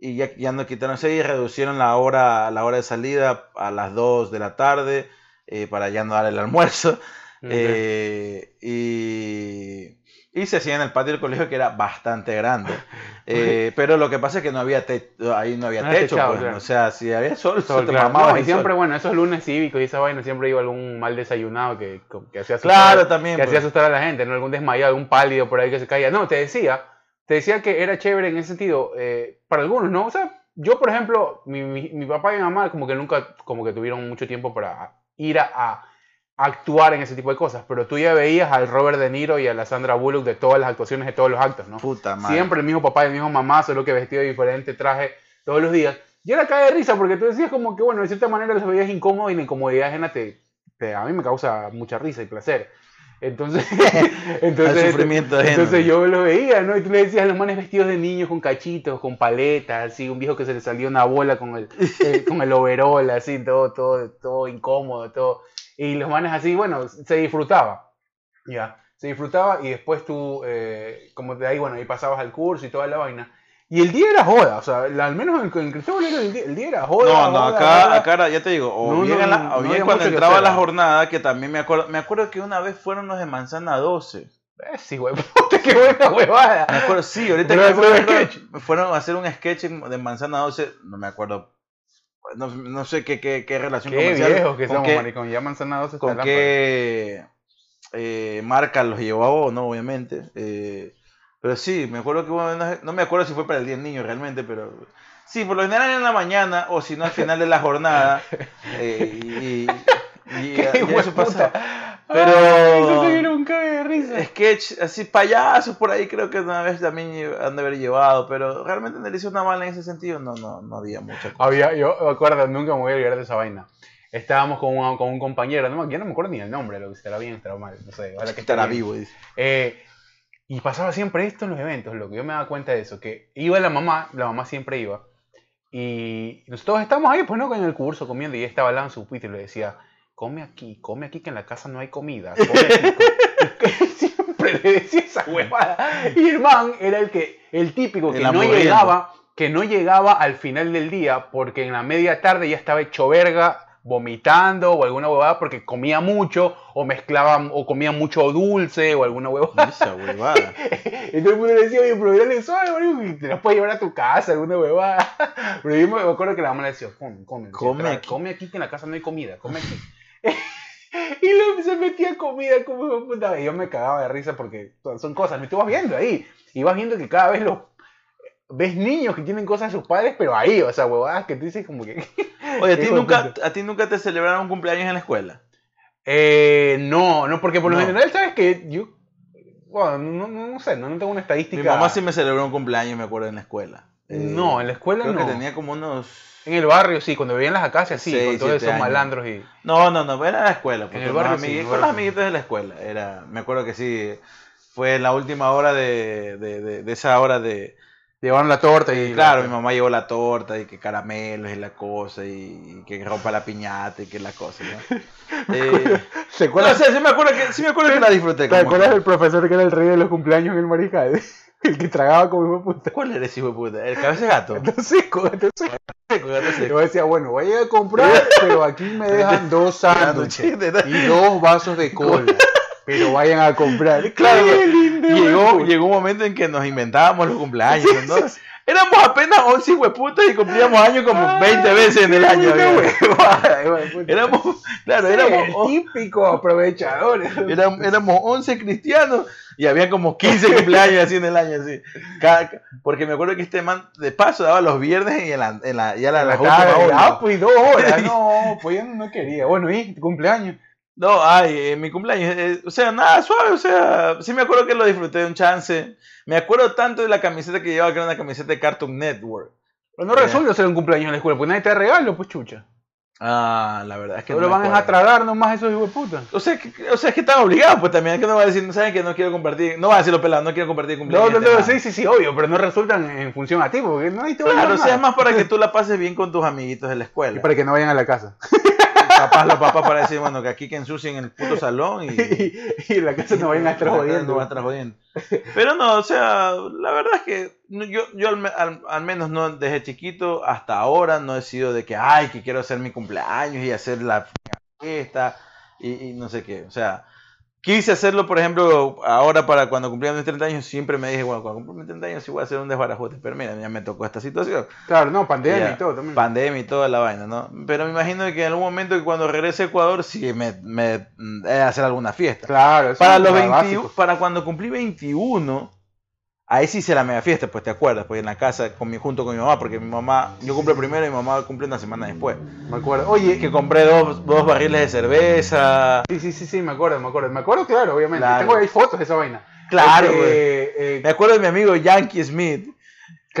Speaker 2: Y ya, ya no quitaron ese y reducieron la hora, la hora de salida a las 2 de la tarde eh, para ya no dar el almuerzo. Eh, y, y se hacía en el patio del colegio que era bastante grande. Eh, pero lo que pasa es que no había techo, ahí no había
Speaker 1: No había
Speaker 2: techo,
Speaker 1: techado,
Speaker 2: pues,
Speaker 1: claro.
Speaker 2: o sea, si había sol,
Speaker 1: Sol,
Speaker 2: se
Speaker 1: claro. No, y siempre,
Speaker 2: sol.
Speaker 1: bueno, esos lunes cívicos y esa vaina, siempre iba algún mal desayunado que, que hacía asustar,
Speaker 2: Claro, también.
Speaker 1: que
Speaker 2: pues.
Speaker 1: hacía asustar a la gente, ¿no? Algún desmayado, algún pálido por ahí que se caía. No, te decía, te decía que era chévere en ese sentido, eh, para algunos, ¿no? O sea, yo, por ejemplo, mi, mi, mi papá y mi mamá como que nunca, como que tuvieron mucho tiempo para ir a, a actuar en ese tipo de cosas, pero tú ya veías al Robert De Niro y a la Sandra Bullock de todas las actuaciones de todos los actos, ¿no?
Speaker 2: Puta madre.
Speaker 1: Siempre el mismo papá y el mismo mamá, solo que vestido de diferente traje todos los días. Y era cae de risa porque tú decías como que, bueno, de cierta manera los veías incómodos y la incomodidad ajena te, te- a mí me causa mucha risa y placer. Entonces, entonces, entonces yo lo veía, ¿no? Y tú le decías a los manes vestidos de niños con cachitos, con paletas, así, un viejo que se le salió una bola con el, el- con el overol, así, todo, todo, todo incómodo, todo. Y los manes así, bueno, se disfrutaba. Ya, se disfrutaba y después tú, eh, como de ahí, bueno, ahí pasabas al curso y toda la vaina. Y el día era joda, o sea, al menos en el, en Cristóbal era el día, el día era joda.
Speaker 2: No, no,
Speaker 1: joda,
Speaker 2: acá,
Speaker 1: joda.
Speaker 2: acá ya te digo, o
Speaker 1: No,
Speaker 2: bien,
Speaker 1: no,
Speaker 2: la-
Speaker 1: no
Speaker 2: o bien
Speaker 1: había
Speaker 2: cuando entraba la
Speaker 1: ¿no?
Speaker 2: jornada, que también me acuerdo, me acuerdo que una vez fueron los de Manzana 12.
Speaker 1: Eh, sí, güey, puta, qué buena huevada.
Speaker 2: Me acuerdo, sí, ahorita que me acuerdo, fueron a hacer un sketch de Manzana 12, no me acuerdo, no, no sé qué, qué, qué relación
Speaker 1: Qué
Speaker 2: comercial,
Speaker 1: viejos que
Speaker 2: con
Speaker 1: somos,
Speaker 2: qué-
Speaker 1: maricón. Ya manzana 12 está
Speaker 2: con qué eh, marca los llevaba, ¿no? Obviamente. eh, pero sí, me acuerdo que bueno, no, no me acuerdo si fue para el Día del Niño realmente, pero sí, por lo general en la mañana o si no al final de la jornada. eh, y, y- eso pasa. Pero-
Speaker 1: Ay, eso se vieron un cague de risa.
Speaker 2: Sketch, así payasos por ahí creo que una vez también han de haber llevado, pero realmente en el Liceo Naval en ese sentido no, no, no había mucha cosa.
Speaker 1: Había, yo me acuerdo, nunca me voy a olvidar de esa vaina. Estábamos con un, con un compañero, no, yo no me acuerdo ni el nombre, lo que estará bien, estará mal, no sé. Ojalá que
Speaker 2: estará vivo, dice.
Speaker 1: Eh, y pasaba siempre esto en los eventos, lo que yo me daba cuenta de eso, que iba la mamá, la mamá siempre iba, y nosotros estábamos ahí, pues no, en el curso comiendo, y ella estaba hablando en su puito y le decía, come aquí, come aquí que en la casa no hay comida, come aquí. co-". siempre le decía esa huevada. Y el man era el que, el típico que
Speaker 2: El
Speaker 1: no llegaba, que no llegaba al final del día, porque en la media tarde ya estaba hecho verga, vomitando o alguna huevada porque comía mucho o mezclaba o comía mucho dulce o alguna huevada.
Speaker 2: Esa huevada.
Speaker 1: Y todo el mundo le decía, oye, pero dale suave, te las puedes llevar a tu casa, alguna huevada. Pero yo me acuerdo que la mamá le decía, come, come,
Speaker 2: Come aquí.
Speaker 1: come aquí que en la casa no hay comida, come aquí. y luego se metía comida como puta. Y yo me cagaba de risa porque son cosas, me tú vas viendo ahí. Y vas viendo que cada vez los ves niños que tienen cosas de sus padres, pero ahí, o sea, huevadas que tú dices como que.
Speaker 2: Oye, ¿a ti, nunca. ¿a ti nunca te celebraron un cumpleaños en la escuela?
Speaker 1: Eh, no, no, porque por lo
Speaker 2: No.
Speaker 1: general, ¿sabes que Yo, bueno, no, no, no sé, no, no tengo una estadística.
Speaker 2: Mi mamá sí me celebró un cumpleaños, me acuerdo, en la escuela. Eh,
Speaker 1: No, en la escuela
Speaker 2: Creo
Speaker 1: no.
Speaker 2: que tenía como unos...
Speaker 1: En el barrio sí, cuando vivían las acacias sí, con todos esos
Speaker 2: años.
Speaker 1: malandros y...
Speaker 2: No, no, no, era en la escuela.
Speaker 1: En el
Speaker 2: con los
Speaker 1: barrio sí,
Speaker 2: Con los amiguitos de la escuela. Era, me acuerdo que sí, fue en la última hora de, de, de- de esa hora de,
Speaker 1: Llevaron la torta y...
Speaker 2: Y claro, mi mamá llevó la torta y que caramelos y la cosa y, que rompa la piñata y que la cosa, ¿no? Eh,
Speaker 1: ¿Se
Speaker 2: no, o sea, sí me acuerdo que, sí me acuerdo que la disfruté.
Speaker 1: ¿Te acuerdas del profesor que era el rey de los cumpleaños en el mariscal? El que tragaba como hijo de puta.
Speaker 2: ¿Cuál era ese hijo de puta? ¿El cabeza de gato?
Speaker 1: Gato seco, gato seco. Yo decía, bueno, voy a ir a comprar, pero aquí me dejan dos sándwiches y dos vasos de cola. Pero vayan a comprar.
Speaker 2: Claro,
Speaker 1: ¡Qué lindo,
Speaker 2: Llegó, llegó un momento en que nos inventábamos los cumpleaños, ¿no? Éramos apenas 11 hueputas y cumplíamos años como
Speaker 1: puta!
Speaker 2: 20 veces en el año. Éramos, claro, éramos,
Speaker 1: el típico aprovechador.
Speaker 2: Éramos, éramos 11 cristianos y había como 15 cumpleaños así en el año, así. Cada- porque me acuerdo que este man de paso daba los viernes y en la, en la, ya la,
Speaker 1: la ah, pues dos horas. No, pues yo no quería. Bueno, ¿y cumpleaños?
Speaker 2: No, ay, en mi cumpleaños, eh, o sea, nada suave, o sea, sí me acuerdo que lo disfruté de un chance. Me acuerdo tanto de la camiseta que llevaba, que era una camiseta de Cartoon Network.
Speaker 1: Pero no resuelve hacer un cumpleaños en la escuela, pues nadie te da regalo, pues chucha.
Speaker 2: Ah, la verdad es que
Speaker 1: Solo
Speaker 2: no
Speaker 1: van a tragar nomás esos hijos de puta.
Speaker 2: O sea, que, o sea, es que están obligados, pues también, es que no va a decir, no saben que no quiero compartir, no va a decirlo pelado, no quiero compartir
Speaker 1: No,
Speaker 2: cumpleaños.
Speaker 1: no, no,
Speaker 2: man.
Speaker 1: sí, sí, sí, obvio, pero no resultan en función a ti, porque va a
Speaker 2: Claro, o sea, es más para que tú la pases bien con tus amiguitos de la
Speaker 1: Y
Speaker 2: escuela.
Speaker 1: para que no vayan a la casa.
Speaker 2: Papás, los papás para decir, bueno, que aquí que ensucien el puto salón y...
Speaker 1: y, la casa no vayan a estar
Speaker 2: No
Speaker 1: jodiendo.
Speaker 2: a estar jodiendo. Pero no, o sea, la verdad es que no- yo, yo al, me- al- al menos no desde chiquito hasta ahora no he sido de que, ay, que quiero hacer mi cumpleaños y hacer la fiesta y, y no sé qué. O sea, quise hacerlo, por ejemplo, ahora para cuando cumplía mis 30 años, siempre me dije, bueno, cuando cumpla mis 30 años sí voy a hacer un desbarajote. Pero mira, ya me tocó esta situación.
Speaker 1: Claro, no, pandemia
Speaker 2: Ya,
Speaker 1: y todo también.
Speaker 2: Pandemia y toda la vaina, ¿no? Pero me imagino que en algún momento que cuando regrese a Ecuador, sí me, me de hacer alguna fiesta.
Speaker 1: claro, eso
Speaker 2: Para
Speaker 1: es
Speaker 2: los
Speaker 1: lo
Speaker 2: 21,
Speaker 1: básico.
Speaker 2: para cuando cumplí 21, ahí sí hice la mega fiesta, pues te acuerdas, pues en la casa con mi, junto con mi mamá, porque mi mamá, yo cumple primero y mi mamá cumple una semana después.
Speaker 1: Me acuerdo. Oye,
Speaker 2: Que compré dos, dos barriles de cerveza.
Speaker 1: sí, sí, sí, sí, me acuerdo, me acuerdo. Me acuerdo, claro, obviamente.
Speaker 2: Claro.
Speaker 1: Tengo ahí fotos de esa vaina.
Speaker 2: Claro,
Speaker 1: Este,
Speaker 2: güey.
Speaker 1: eh,
Speaker 2: Me acuerdo de mi amigo Yankee Smith.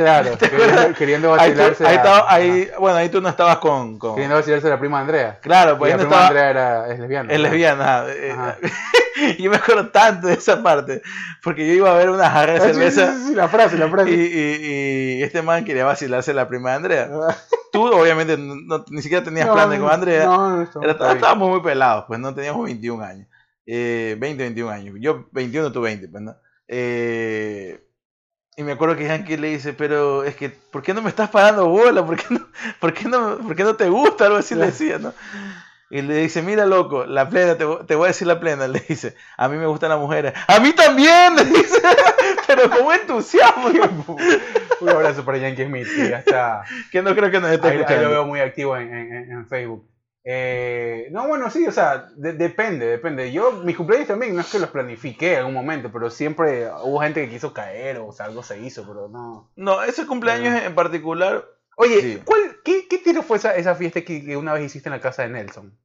Speaker 1: Claro, queriendo, queriendo
Speaker 2: Ahí, tú-
Speaker 1: vacilarse.
Speaker 2: ahí
Speaker 1: a-
Speaker 2: estaba, ahí, bueno, ahí tú no estabas con, con-
Speaker 1: Queriendo vacilarse a la prima Andrea.
Speaker 2: claro,
Speaker 1: Y
Speaker 2: pues
Speaker 1: la
Speaker 2: ahí no
Speaker 1: prima
Speaker 2: estaba,
Speaker 1: Andrea era, es lesbiana.
Speaker 2: es lesbiana. eh,
Speaker 1: Ajá.
Speaker 2: Yo me acuerdo tanto de esa parte, porque yo iba a ver una jarra de
Speaker 1: Ah,
Speaker 2: cerveza
Speaker 1: sí, sí, sí, la frase, la
Speaker 2: y,
Speaker 1: frase.
Speaker 2: y- y este man quería vacilarse a la prima Andrea. Tú obviamente no- ni siquiera tenías
Speaker 1: No,
Speaker 2: planes con Andrea.
Speaker 1: No,
Speaker 2: Era- estábamos muy pelados, pues no teníamos 21 años. Eh, 20, 21 años. Yo 21, tú 20, pues no. Eh, y me acuerdo que Yankee le dice, pero es que, ¿por qué no me estás parando bola? ¿Por qué no, por qué no, por qué no te gusta? Algo así le decía, ¿no? Y le dice, mira loco, la plena, te, te voy a decir la plena, le dice, a mí me gustan las mujeres. A mí también, le dice, pero con entusiasmo,
Speaker 1: Un abrazo para Yankee Smith, que ya está.
Speaker 2: que no creo que nos esté
Speaker 1: Ahí, ahí
Speaker 2: escuchando.
Speaker 1: lo veo muy activo en, en- en Facebook. Eh, no, bueno, sí, o sea, de- depende, depende. Yo, mis cumpleaños también, no es que los planifiqué en algún momento, pero siempre hubo gente que quiso caer o, sea, algo se hizo, pero no.
Speaker 2: No, ese cumpleaños en particular,
Speaker 1: Oye,
Speaker 2: Sí.
Speaker 1: ¿cuál, qué, ¿qué tiro fue esa, esa fiesta que, que una vez hiciste en la casa de Nelson?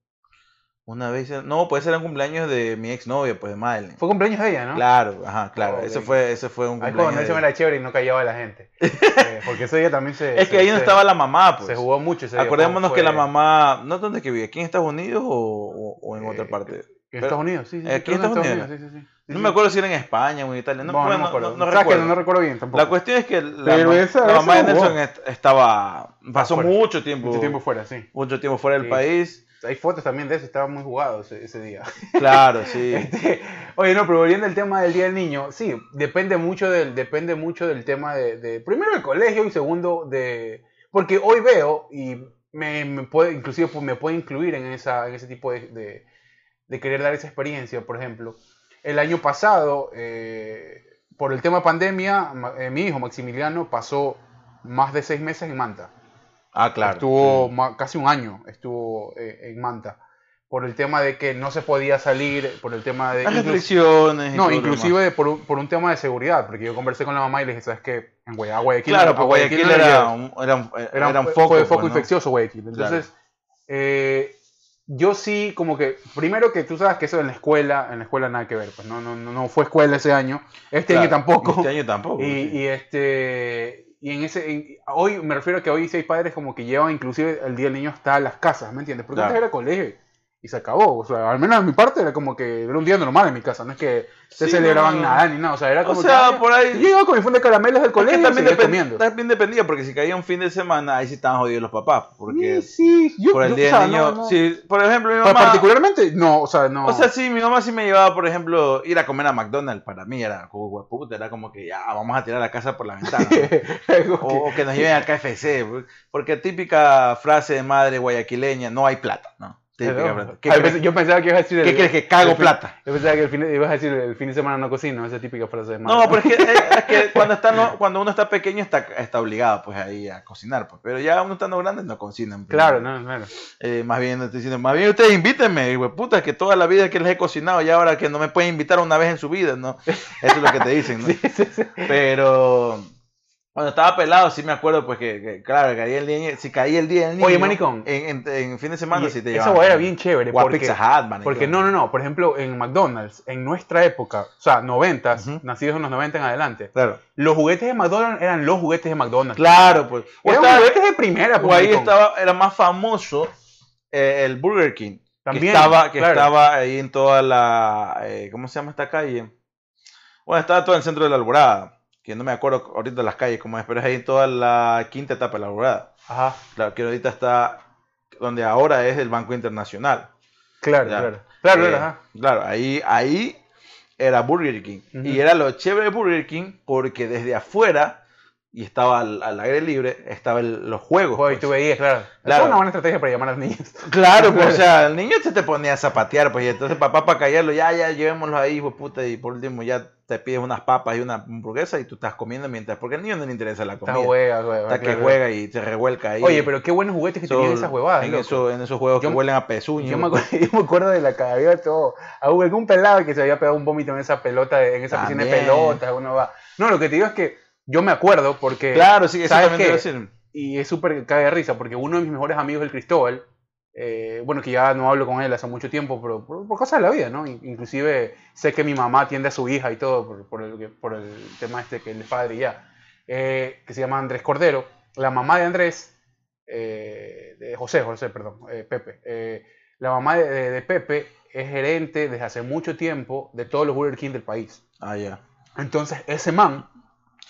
Speaker 2: Una vez, no, pues eran cumpleaños de mi exnovia, pues de Madeline.
Speaker 1: Fue cumpleaños de ella, ¿no?
Speaker 2: Claro, ajá, claro.
Speaker 1: Oh,
Speaker 2: ese fue, ese fue un
Speaker 1: Ahí cuando
Speaker 2: cumpleaños.
Speaker 1: Nelson
Speaker 2: de-
Speaker 1: era chévere y no callaba la gente. Eh, porque ese día también se.
Speaker 2: Es que
Speaker 1: se-
Speaker 2: ahí no
Speaker 1: se-
Speaker 2: estaba la mamá, pues.
Speaker 1: Se jugó mucho ese día.
Speaker 2: Acordémonos que la mamá, ¿no dónde que vive? ¿Aquí en Estados Unidos o, o- en
Speaker 1: Eh,
Speaker 2: otra parte?
Speaker 1: En Estados Unidos, sí. sí,
Speaker 2: Aquí en Estados Unidos.
Speaker 1: sí, sí, sí. Sí,
Speaker 2: No me acuerdo si era en España o en Italia. No,
Speaker 1: No, no,
Speaker 2: bueno,
Speaker 1: me acuerdo.
Speaker 2: no- no
Speaker 1: ¿Sabes que
Speaker 2: recuerdo.
Speaker 1: no recuerdo bien tampoco.
Speaker 2: La cuestión es que la,
Speaker 1: Pero esa-
Speaker 2: la mamá de. Nelson est- estaba, pasó mucho tiempo,
Speaker 1: Mucho tiempo fuera, sí.
Speaker 2: mucho tiempo fuera del país.
Speaker 1: Hay fotos también de eso, estaba muy jugado ese, ese día.
Speaker 2: Claro, sí.
Speaker 1: Este, oye, no, pero volviendo al tema del Día del Niño, sí, depende mucho del, depende mucho del tema de, de- primero del colegio y segundo de, porque hoy veo y me, me puede, inclusive pues, me puede incluir en, esa, en ese tipo de, de, de querer dar esa experiencia, por ejemplo. El año pasado, eh, por el tema pandemia, eh, mi hijo Maximiliano pasó más de seis meses en Manta.
Speaker 2: Ah, claro.
Speaker 1: Estuvo
Speaker 2: sí.
Speaker 1: casi un año estuvo eh, en Manta. Por el tema de que no se podía salir, por el tema de...
Speaker 2: Las restricciones.
Speaker 1: no, inclusive por, un, por un tema de seguridad, porque yo conversé con la mamá y le dije, ¿sabes qué? En Guaya- Guayaquil,
Speaker 2: Claro, pues Guayaquil
Speaker 1: le
Speaker 2: era
Speaker 1: llevas".
Speaker 2: un, era un,
Speaker 1: era,
Speaker 2: era un
Speaker 1: fue-
Speaker 2: foco,
Speaker 1: fue
Speaker 2: pues,
Speaker 1: foco infeccioso Guayaquil. Entonces, eh, yo sí como que, primero que tú sabes que eso en la escuela, en la escuela nada que ver, pues no, no, no, fue escuela ese año, este año
Speaker 2: Claro,
Speaker 1: tampoco.
Speaker 2: Este año tampoco.
Speaker 1: Y,
Speaker 2: sí.
Speaker 1: y este y en ese en- hoy me refiero a que hoy hay padres como que llevan inclusive el día del niño hasta las casas, ¿me entiendes? Porque
Speaker 2: Claro.
Speaker 1: antes era colegio y se acabó. O sea, al menos en mi parte era como que era un día normal en mi casa, no es que se
Speaker 2: Sí,
Speaker 1: celebraban
Speaker 2: no.
Speaker 1: nada ni nada. O sea, era
Speaker 2: O
Speaker 1: como
Speaker 2: sea,
Speaker 1: que,
Speaker 2: por ahí-
Speaker 1: Yo iba con mi funda de caramelos del colegio y
Speaker 2: también,
Speaker 1: comiendo.
Speaker 2: también dependía, porque si caía un fin de semana, ahí sí estaban jodidos los papás. Porque
Speaker 1: Sí, sí, yo,
Speaker 2: por el
Speaker 1: yo,
Speaker 2: día
Speaker 1: o sea,
Speaker 2: del niño.
Speaker 1: no, no.
Speaker 2: sí, por ejemplo, mi mamá.
Speaker 1: Particularmente, no, o sea, no.
Speaker 2: O sea, sí, mi mamá sí me llevaba, por ejemplo, ir a comer a McDonald's. Para mí era como hueputa, era como que ya vamos a tirar la casa por la ventana. o, o que nos lleven al KFC. Porque típica frase de madre guayaquileña, no hay plata, ¿no? Típica
Speaker 1: Pero,
Speaker 2: frase. ¿Qué,
Speaker 1: a
Speaker 2: crees,
Speaker 1: veces yo pensaba que ibas a decir. el-
Speaker 2: qué crees que cago plata?
Speaker 1: Yo pensaba que el fin ibas a decir el fin de semana no cocino, esa típica frase de madre.
Speaker 2: No, porque es, es que cuando, está, no- cuando uno está pequeño está, está obligado pues ahí a cocinar. Pues. Pero ya uno estando grande no cocinan. pues.
Speaker 1: Claro, no, claro.
Speaker 2: Eh, más bien estoy diciendo, más bien ustedes invítenme, güey, puta, que toda la vida que les he cocinado y ahora que no me pueden invitar una vez en su vida, ¿no? Eso es lo que te dicen, ¿no?
Speaker 1: Sí, sí, sí.
Speaker 2: Pero cuando estaba pelado sí me acuerdo pues que, que, claro, caía el día, si caía el día del niño
Speaker 1: Oye, maricón.
Speaker 2: en, en, en fin de semana sí te
Speaker 1: esa
Speaker 2: llevaban.
Speaker 1: hueá era bien chévere.
Speaker 2: O a
Speaker 1: porque,
Speaker 2: Pizza Hut, maricón.
Speaker 1: porque no, no, no. Por ejemplo, en McDonald's, en nuestra época, o sea, 90,
Speaker 2: Ujú.
Speaker 1: nacidos en los 90 en adelante,
Speaker 2: Claro.
Speaker 1: los juguetes de McDonald's eran los juguetes de McDonald's.
Speaker 2: Claro, pues. O,
Speaker 1: Eran
Speaker 2: estaba-
Speaker 1: juguetes de primera. pues,
Speaker 2: o ahí estaba, era más famoso eh, el Burger King.
Speaker 1: También,
Speaker 2: que estaba, que
Speaker 1: claro.
Speaker 2: estaba ahí en toda la, eh, ¿cómo se llama esta calle? Bueno, estaba todo en el centro de la Alborada, que no me acuerdo ahorita las calles cómo es, pero es ahí en toda la quinta etapa Alborada.
Speaker 1: Ajá,
Speaker 2: Claro, que ahorita está donde ahora es el Banco Internacional.
Speaker 1: claro,
Speaker 2: Ya.
Speaker 1: claro. Claro,
Speaker 2: Eh,
Speaker 1: claro, ajá.
Speaker 2: claro, ahí, ahí era Burger King. Y era lo chévere de Burger King porque desde afuera, y estaba al, al aire libre, estaban los juegos.
Speaker 1: Joder, y
Speaker 2: pues.
Speaker 1: tú veías, claro.
Speaker 2: Claro.
Speaker 1: Es una buena estrategia para llamar a los niños.
Speaker 2: Claro, pues, o sea, el niño se te ponía a zapatear, pues, y entonces papá para callarlo, ya, ya, llevémoslo ahí, pues, puta, y por último ya te pides unas papas y una hamburguesa y tú estás comiendo mientras, porque al niño no le interesa la
Speaker 1: Está
Speaker 2: comida.
Speaker 1: juega, juega.
Speaker 2: Está que
Speaker 1: claro.
Speaker 2: juega y se revuelca ahí.
Speaker 1: Oye, pero qué buenos juguetes que tenían
Speaker 2: Son-
Speaker 1: esas huevadas.
Speaker 2: En, eso- en esos juegos
Speaker 1: Yo-
Speaker 2: que huelen a pezuño.
Speaker 1: Yo me, acuerdo, yo me acuerdo de la que había todo. Hubo algún pelado que se había pegado un vómito en esa pelota, de- en esa piscina de
Speaker 2: También.
Speaker 1: pelotas. Uno va. No, lo que te digo es que yo me acuerdo porque.
Speaker 2: Claro, sí,
Speaker 1: ¿sabes
Speaker 2: también
Speaker 1: qué?
Speaker 2: decir.
Speaker 1: Y es súper cae de risa porque uno de mis mejores amigos, el Cristóbal, eh, bueno, que ya no hablo con él hace mucho tiempo, pero por, por cosas de la vida, ¿no? In- Inclusive sé que mi mamá atiende a su hija y todo por, por el, por el tema este que él es padre y ya, eh, que se llama Andrés Cordero. La mamá de Andrés, eh, de José, José, perdón, eh, Pepe. eh, la mamá de, de- de Pepe es gerente desde hace mucho tiempo de todos los Burger King del país.
Speaker 2: Ah, ya.
Speaker 1: Entonces, ese man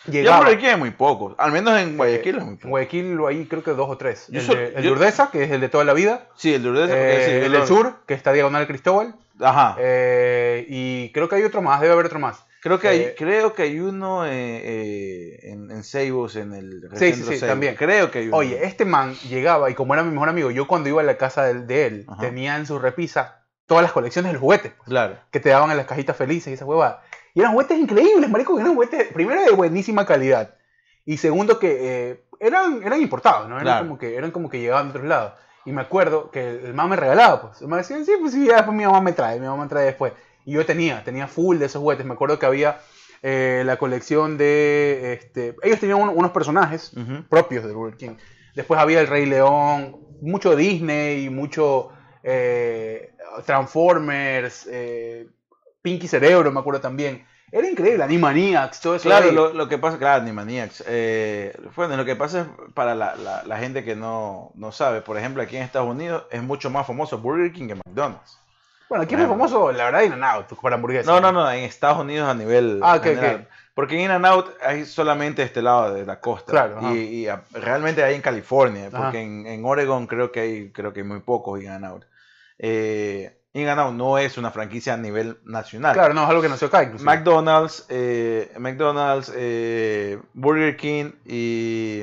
Speaker 2: Ya
Speaker 1: llegaba...
Speaker 2: por aquí hay muy pocos. Al menos en Guayaquil es muy
Speaker 1: En. Guayaquil hay creo que dos o tres.
Speaker 2: Yo
Speaker 1: el
Speaker 2: soy-
Speaker 1: de, el de
Speaker 2: yo-
Speaker 1: Urdesa, que es el de toda la vida.
Speaker 2: Sí, el de Urdesa,
Speaker 1: eh,
Speaker 2: porque sí,
Speaker 1: el del sur, que está diagonal Cristóbal.
Speaker 2: Ajá.
Speaker 1: eh, y creo que hay otro más, debe haber otro más.
Speaker 2: creo, que hay,
Speaker 1: eh,
Speaker 2: creo que hay uno eh, eh, en, en Seibos, en el
Speaker 1: Sí, sí, sí,
Speaker 2: Seibos.
Speaker 1: también.
Speaker 2: Creo que hay uno.
Speaker 1: Oye, este man llegaba y como era mi mejor amigo, yo cuando iba a la casa de, de él,
Speaker 2: Ajá.
Speaker 1: tenía en su repisa todas las colecciones de los juguetes pues,
Speaker 2: Claro.
Speaker 1: que te daban en las cajitas felices y esa huevada. Y eran juguetes increíbles, marico, eran juguetes, primero de buenísima calidad. Y segundo que eh, eran, eran importados, ¿no? Eran,
Speaker 2: Claro.
Speaker 1: como que, eran como que llegaban de otros lados. Y me acuerdo que el, el man me regalaba, pues. Me decía, sí, pues sí, ya después mi mamá me trae, mi mamá me trae después. Y yo tenía, tenía full de esos juguetes. Me acuerdo que había eh, la colección de, este, ellos tenían un- unos personajes propios de Burger King. Después había el Rey León, mucho Disney, mucho eh, Transformers, eh, Pinky Cerebro, me acuerdo también. Era increíble, Animaniacs, todo eso.
Speaker 2: Claro, lo, lo que pasa, claro, Animaniacs. Eh, bueno, lo que pasa es para la, la- la gente que no, no sabe, por ejemplo, aquí en Estados Unidos es mucho más famoso Burger King que McDonald's.
Speaker 1: Bueno, aquí es muy famoso, la verdad, In-N-Out para hamburguesas.
Speaker 2: No, no, no, en Estados Unidos a nivel
Speaker 1: Ah, ok,
Speaker 2: general. Porque en In-N-Out hay solamente este lado de la costa.
Speaker 1: Claro, ajá.
Speaker 2: y, y a- realmente hay en California, porque en, en Oregon creo que hay, creo que hay muy pocos In-N-Out. Eh, In-N-Out no es una franquicia a nivel nacional.
Speaker 1: Claro, no, es algo que nació acá, inclusive.
Speaker 2: McDonald's, eh, McDonald's, eh, Burger King y,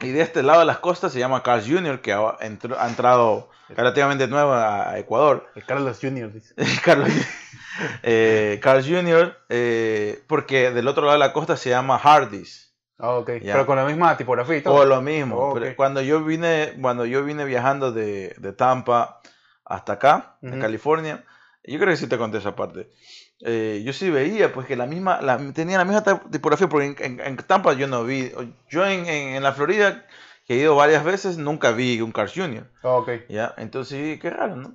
Speaker 2: y de este lado de las costas se llama Carl's Jr., que ha, entró- ha entrado relativamente nuevo a, Ecuador.
Speaker 1: El Carlos Jr. dice.
Speaker 2: Carlos, eh, Carl's Jr., eh, porque del otro lado de la costa se llama Hardee's.
Speaker 1: Ah, ok.
Speaker 2: Ya.
Speaker 1: Pero con la misma tipografía y todo.
Speaker 2: O lo mismo.
Speaker 1: Oh,
Speaker 2: pero cuando yo vine, cuando yo vine viajando de, de Tampa hasta acá, de
Speaker 1: Ujú.
Speaker 2: California, yo creo que sí te conté esa parte. Eh, yo sí veía pues que la misma, la, tenía la misma tipografía, porque en, en- en Tampa yo no vi, yo en, en- en la Florida, que he ido varias veces, nunca vi un Cars Jr.
Speaker 1: Ah, ok.
Speaker 2: ¿ya? Entonces, qué raro, ¿no?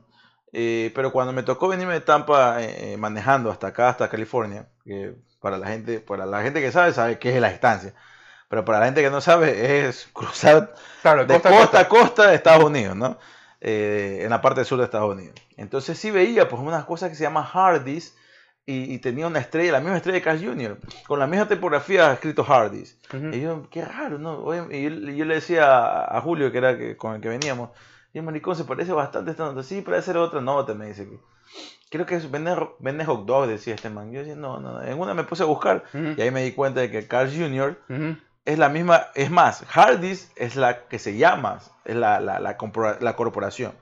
Speaker 2: Eh, pero cuando me tocó venirme de Tampa eh, eh, manejando hasta acá, hasta California, que para la gente, para la gente que sabe, sabe qué es la distancia. Pero para la gente que no sabe, es cruzar
Speaker 1: Claro,
Speaker 2: de
Speaker 1: costa
Speaker 2: costa.
Speaker 1: a costa
Speaker 2: de Estados Unidos, ¿no? Eh, en la parte sur de Estados Unidos. Entonces sí veía pues unas cosas que se llaman Hardee's y, y tenía una estrella, la misma estrella de Carl Jr., con la misma tipografía escrito Hardee's.
Speaker 1: Ujú.
Speaker 2: Y yo, qué raro, ¿no? Y yo, yo le decía a a Julio, que era que, con el que veníamos, y el maricón se parece bastante a esta nota. Sí, parece ser otra nota, me dice. Creo que es, vende, vende hot dog, decía este man. Yo decía, no, no. En una me puse a buscar
Speaker 1: Ujú.
Speaker 2: y ahí me di cuenta de que Carl Jr.
Speaker 1: Ujú.
Speaker 2: Es la misma, es más, Hardee's es la que se llama, es la, la, la, la corporación.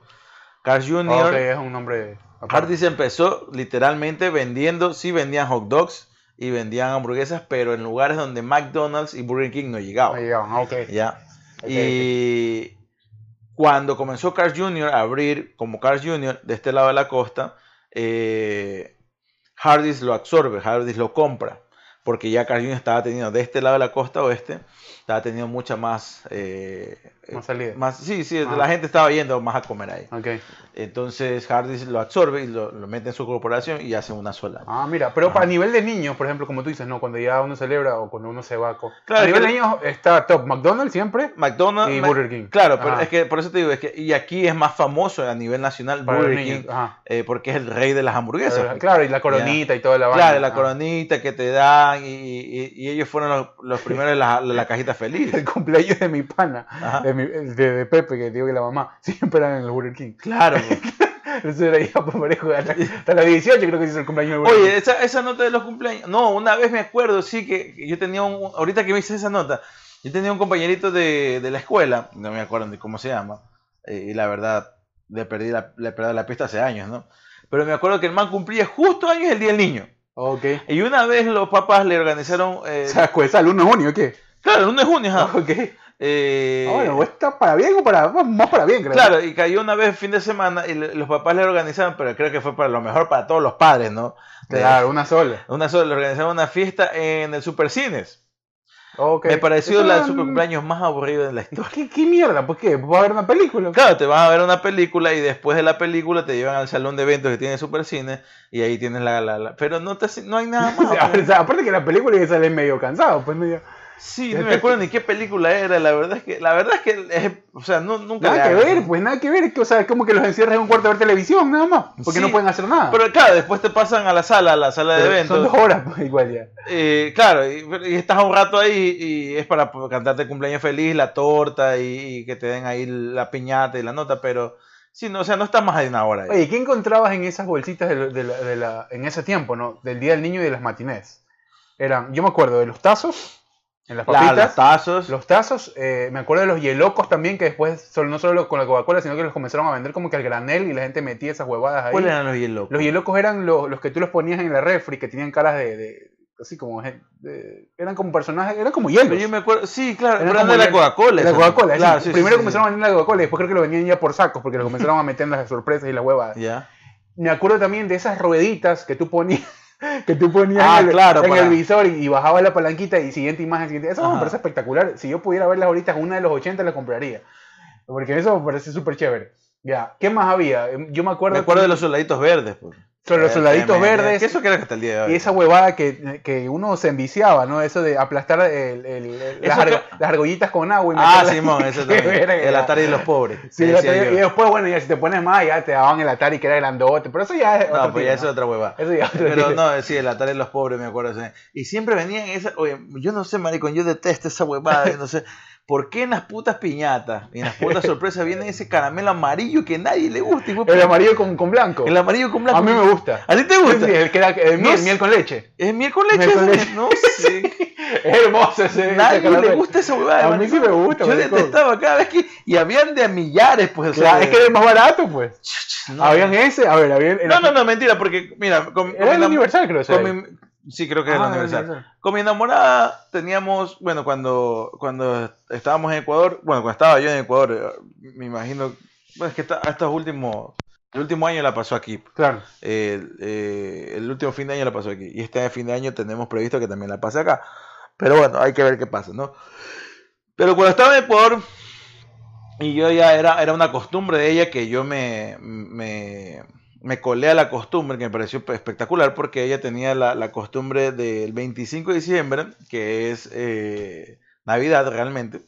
Speaker 2: Carl Jr.
Speaker 1: Ok, es un nombre.
Speaker 2: Hardee's empezó literalmente vendiendo, sí vendían hot dogs y vendían hamburguesas, pero en lugares donde McDonald's y Burger King no llegaban.
Speaker 1: Ahí llegaban, ok.
Speaker 2: ¿ya? Y cuando comenzó Carl Jr. a abrir como Carl Jr. de este lado de la costa, eh, Hardee's lo absorbe, Hardee's lo compra, porque ya Carl estaba teniendo de este lado de la costa oeste, estaba teniendo mucha más... eh,
Speaker 1: Más salida.
Speaker 2: más- sí, sí,
Speaker 1: Ajá.
Speaker 2: la gente estaba yendo más a comer ahí.
Speaker 1: Ok.
Speaker 2: Entonces Hardee's lo absorbe y lo, lo mete en su corporación y hace una sola.
Speaker 1: Ah, mira, pero
Speaker 2: Ajá.
Speaker 1: para nivel de niños, por ejemplo, como tú dices, no, cuando ya uno celebra o cuando uno se va. co-
Speaker 2: Claro,
Speaker 1: a nivel
Speaker 2: que-
Speaker 1: de niños está top McDonald's siempre
Speaker 2: McDonald's
Speaker 1: y Burger King.
Speaker 2: Claro, pero
Speaker 1: Ajá.
Speaker 2: es que por eso te digo, es que y aquí es más famoso a nivel nacional
Speaker 1: Para
Speaker 2: Burger. King, eh, porque es el rey de las hamburguesas. pues.
Speaker 1: Claro, y la coronita y toda la vaina.
Speaker 2: Claro, la
Speaker 1: Ajá.
Speaker 2: coronita que te dan y, y- y ellos fueron los, los primeros de la, de la cajita feliz.
Speaker 1: El cumpleaños de mi pana, de, mi- el de, de Pepe, que digo que la mamá, siempre eran en el Burger King.
Speaker 2: Claro. pues.
Speaker 1: Eso era ya parejo, hasta, hasta las 18 creo que se hizo el cumpleaños de Burger
Speaker 2: Oye,
Speaker 1: King.
Speaker 2: esa, esa nota de los cumpleaños. No, una vez me acuerdo, sí, que yo tenía un. Ahorita que me hice esa nota, yo tenía un compañerito de, de la escuela, no me acuerdo ni cómo se llama, eh, y la verdad, le perdí la, le perdí la pista hace años, ¿no? Pero me acuerdo que el man cumplía justo años el Día del Niño.
Speaker 1: Ok.
Speaker 2: Y una vez los papás le organizaron. eh,
Speaker 1: O sea, pues al 1 de junio, ¿qué?
Speaker 2: Claro, el 1 de junio, ajá.
Speaker 1: Ok.
Speaker 2: Eh,
Speaker 1: Ah, bueno, está para bien o para. Más para bien, creo.
Speaker 2: Claro, y cayó una vez fin de semana y los papás le organizaron, pero creo que fue para lo mejor para todos los padres, ¿no?
Speaker 1: Claro, una sola.
Speaker 2: Una sola, le organizaron una fiesta en el Supercines.
Speaker 1: Ok.
Speaker 2: Me pareció
Speaker 1: Eso
Speaker 2: la
Speaker 1: era-
Speaker 2: super cumpleaños más aburrido de la historia.
Speaker 1: ¿Qué, ¿Qué mierda? ¿Por qué? ¿Va a ver una película?
Speaker 2: Claro, te vas a ver una película y después de la película te llevan al salón de eventos que tiene Supercines y ahí tienes la... la, la- pero no, te, no hay nada más.
Speaker 1: O sea, o sea, aparte que la película ya sale medio cansado, pues no ya-
Speaker 2: Sí, no me acuerdo ni qué película era, la verdad es que... La verdad es que, es- o sea, no, nunca...
Speaker 1: Nada que ver, pues nada que ver. que, O sea, es como que los encierras en un cuarto a ver televisión, nada más. Porque
Speaker 2: Sí,
Speaker 1: no pueden hacer nada.
Speaker 2: Pero claro, después te pasan a la sala, a la sala de eventos.
Speaker 1: Son dos horas, pues igual ya.
Speaker 2: Eh, claro, y, y estás un rato ahí y es para cantarte cumpleaños feliz, la torta y, y que te den ahí la piñata y la nota, pero sí, no, o sea, no estás más de una hora ahí.
Speaker 1: Oye, ¿qué encontrabas en esas bolsitas de la- de la- de la- en ese tiempo, no? Del Día del Niño y de las matinés. Eran, yo me acuerdo de los tazos, en las
Speaker 2: La-
Speaker 1: papitas.
Speaker 2: los tazos.
Speaker 1: Los tazos, eh, me acuerdo de los hielocos también, que después solo, no solo con la Coca-Cola, sino que los comenzaron a vender como que al granel y la gente metía esas huevadas ahí.
Speaker 2: ¿Cuáles eran los hielos?
Speaker 1: Los hielocos eran los, los que tú los ponías en la refri, que tenían caras de... de- así como... de- eran como personajes, eran como hielos.
Speaker 2: Pero yo me acuerdo, sí, claro,
Speaker 1: Eran como
Speaker 2: de la. Coca-Cola.
Speaker 1: La. Coca-Cola,
Speaker 2: claro,
Speaker 1: sí.
Speaker 2: sí,
Speaker 1: Primero
Speaker 2: sí,
Speaker 1: comenzaron a vender la Coca-Cola y después creo que lo vendían ya por sacos, porque lo comenzaron a meter en las sorpresas y las huevadas.
Speaker 2: Ya.
Speaker 1: Me acuerdo también de esas rueditas que tú ponías, que tú ponías
Speaker 2: Ah,
Speaker 1: en, el,
Speaker 2: claro,
Speaker 1: en
Speaker 2: para-
Speaker 1: el visor y, y bajabas la palanquita y siguiente imagen, siguiente. Eso me parece espectacular. Si yo pudiera verlas ahorita, una de los 80 la compraría. Porque eso me parece súper chévere. Ya, ¿qué más había? Em, Yo me acuerdo,
Speaker 2: Me acuerdo
Speaker 1: que-
Speaker 2: de los soldaditos verdes. Pues.
Speaker 1: Los soldaditos verdes.
Speaker 2: Que eso queda hasta el día de hoy.
Speaker 1: y esa huevada que, que uno se enviciaba, ¿no? Eso de aplastar el- el- el- las,
Speaker 2: Eso
Speaker 1: argo-
Speaker 2: que-
Speaker 1: las argollitas con agua y
Speaker 2: Ah, Simón, eso también. El Atari de los pobres.
Speaker 1: Sí,
Speaker 2: que
Speaker 1: el
Speaker 2: decía
Speaker 1: Atari-
Speaker 2: yo.
Speaker 1: y después, bueno, ya si te pones más, ya te daban el Atari que era grandote, pero eso ya es
Speaker 2: No,
Speaker 1: otro
Speaker 2: pues ya eso es otra hueva.
Speaker 1: Eso ya es otro
Speaker 2: Pero
Speaker 1: tema.
Speaker 2: no, sí, el Atari de los pobres, me acuerdo. Y siempre venían esas. Oye, yo no sé, maricón, yo detesto esa huevada. yo no sé. ¿Por qué en las putas piñatas y en las putas sorpresas viene ese caramelo amarillo que nadie le gusta? hijo
Speaker 1: El amarillo con, con blanco.
Speaker 2: El amarillo con blanco.
Speaker 1: A mí me gusta.
Speaker 2: ¿A ti te gusta?
Speaker 1: Sí, el que era el
Speaker 2: No
Speaker 1: miel, con leche.
Speaker 2: ¿Es miel con leche?
Speaker 1: Miel con
Speaker 2: ese?
Speaker 1: leche.
Speaker 2: No sé.
Speaker 1: Es hermoso ese.
Speaker 2: Nadie
Speaker 1: ese
Speaker 2: le gusta esa huevada.
Speaker 1: A mí sí me gusta,
Speaker 2: Yo detestaba cada vez que. Y habían de a millares, pues. o sea,
Speaker 1: Claro,
Speaker 2: de-
Speaker 1: es que era el más barato, pues.
Speaker 2: no.
Speaker 1: Habían ese, a ver, habían.
Speaker 2: No, no, no, mentira, porque, mira, con, con
Speaker 1: Era el universal, creo.
Speaker 2: con mi- sí, creo que es
Speaker 1: Ah, era
Speaker 2: universal. Con mi enamorada teníamos, bueno, cuando, cuando estábamos en Ecuador, bueno, cuando estaba yo en Ecuador, eh, me imagino, bueno, es que esta- estos últimos, el último año la pasó aquí,
Speaker 1: Claro.
Speaker 2: el, eh, el último fin de año la pasó aquí, y este fin de año tenemos previsto que también la pase acá, pero bueno, hay que ver qué pasa, ¿no? Pero cuando estaba en Ecuador, y yo ya era, era una costumbre de ella que yo me, me, me colé a la costumbre, que me pareció espectacular, porque ella tenía la, la costumbre del 25 de diciembre, que es eh, Navidad realmente,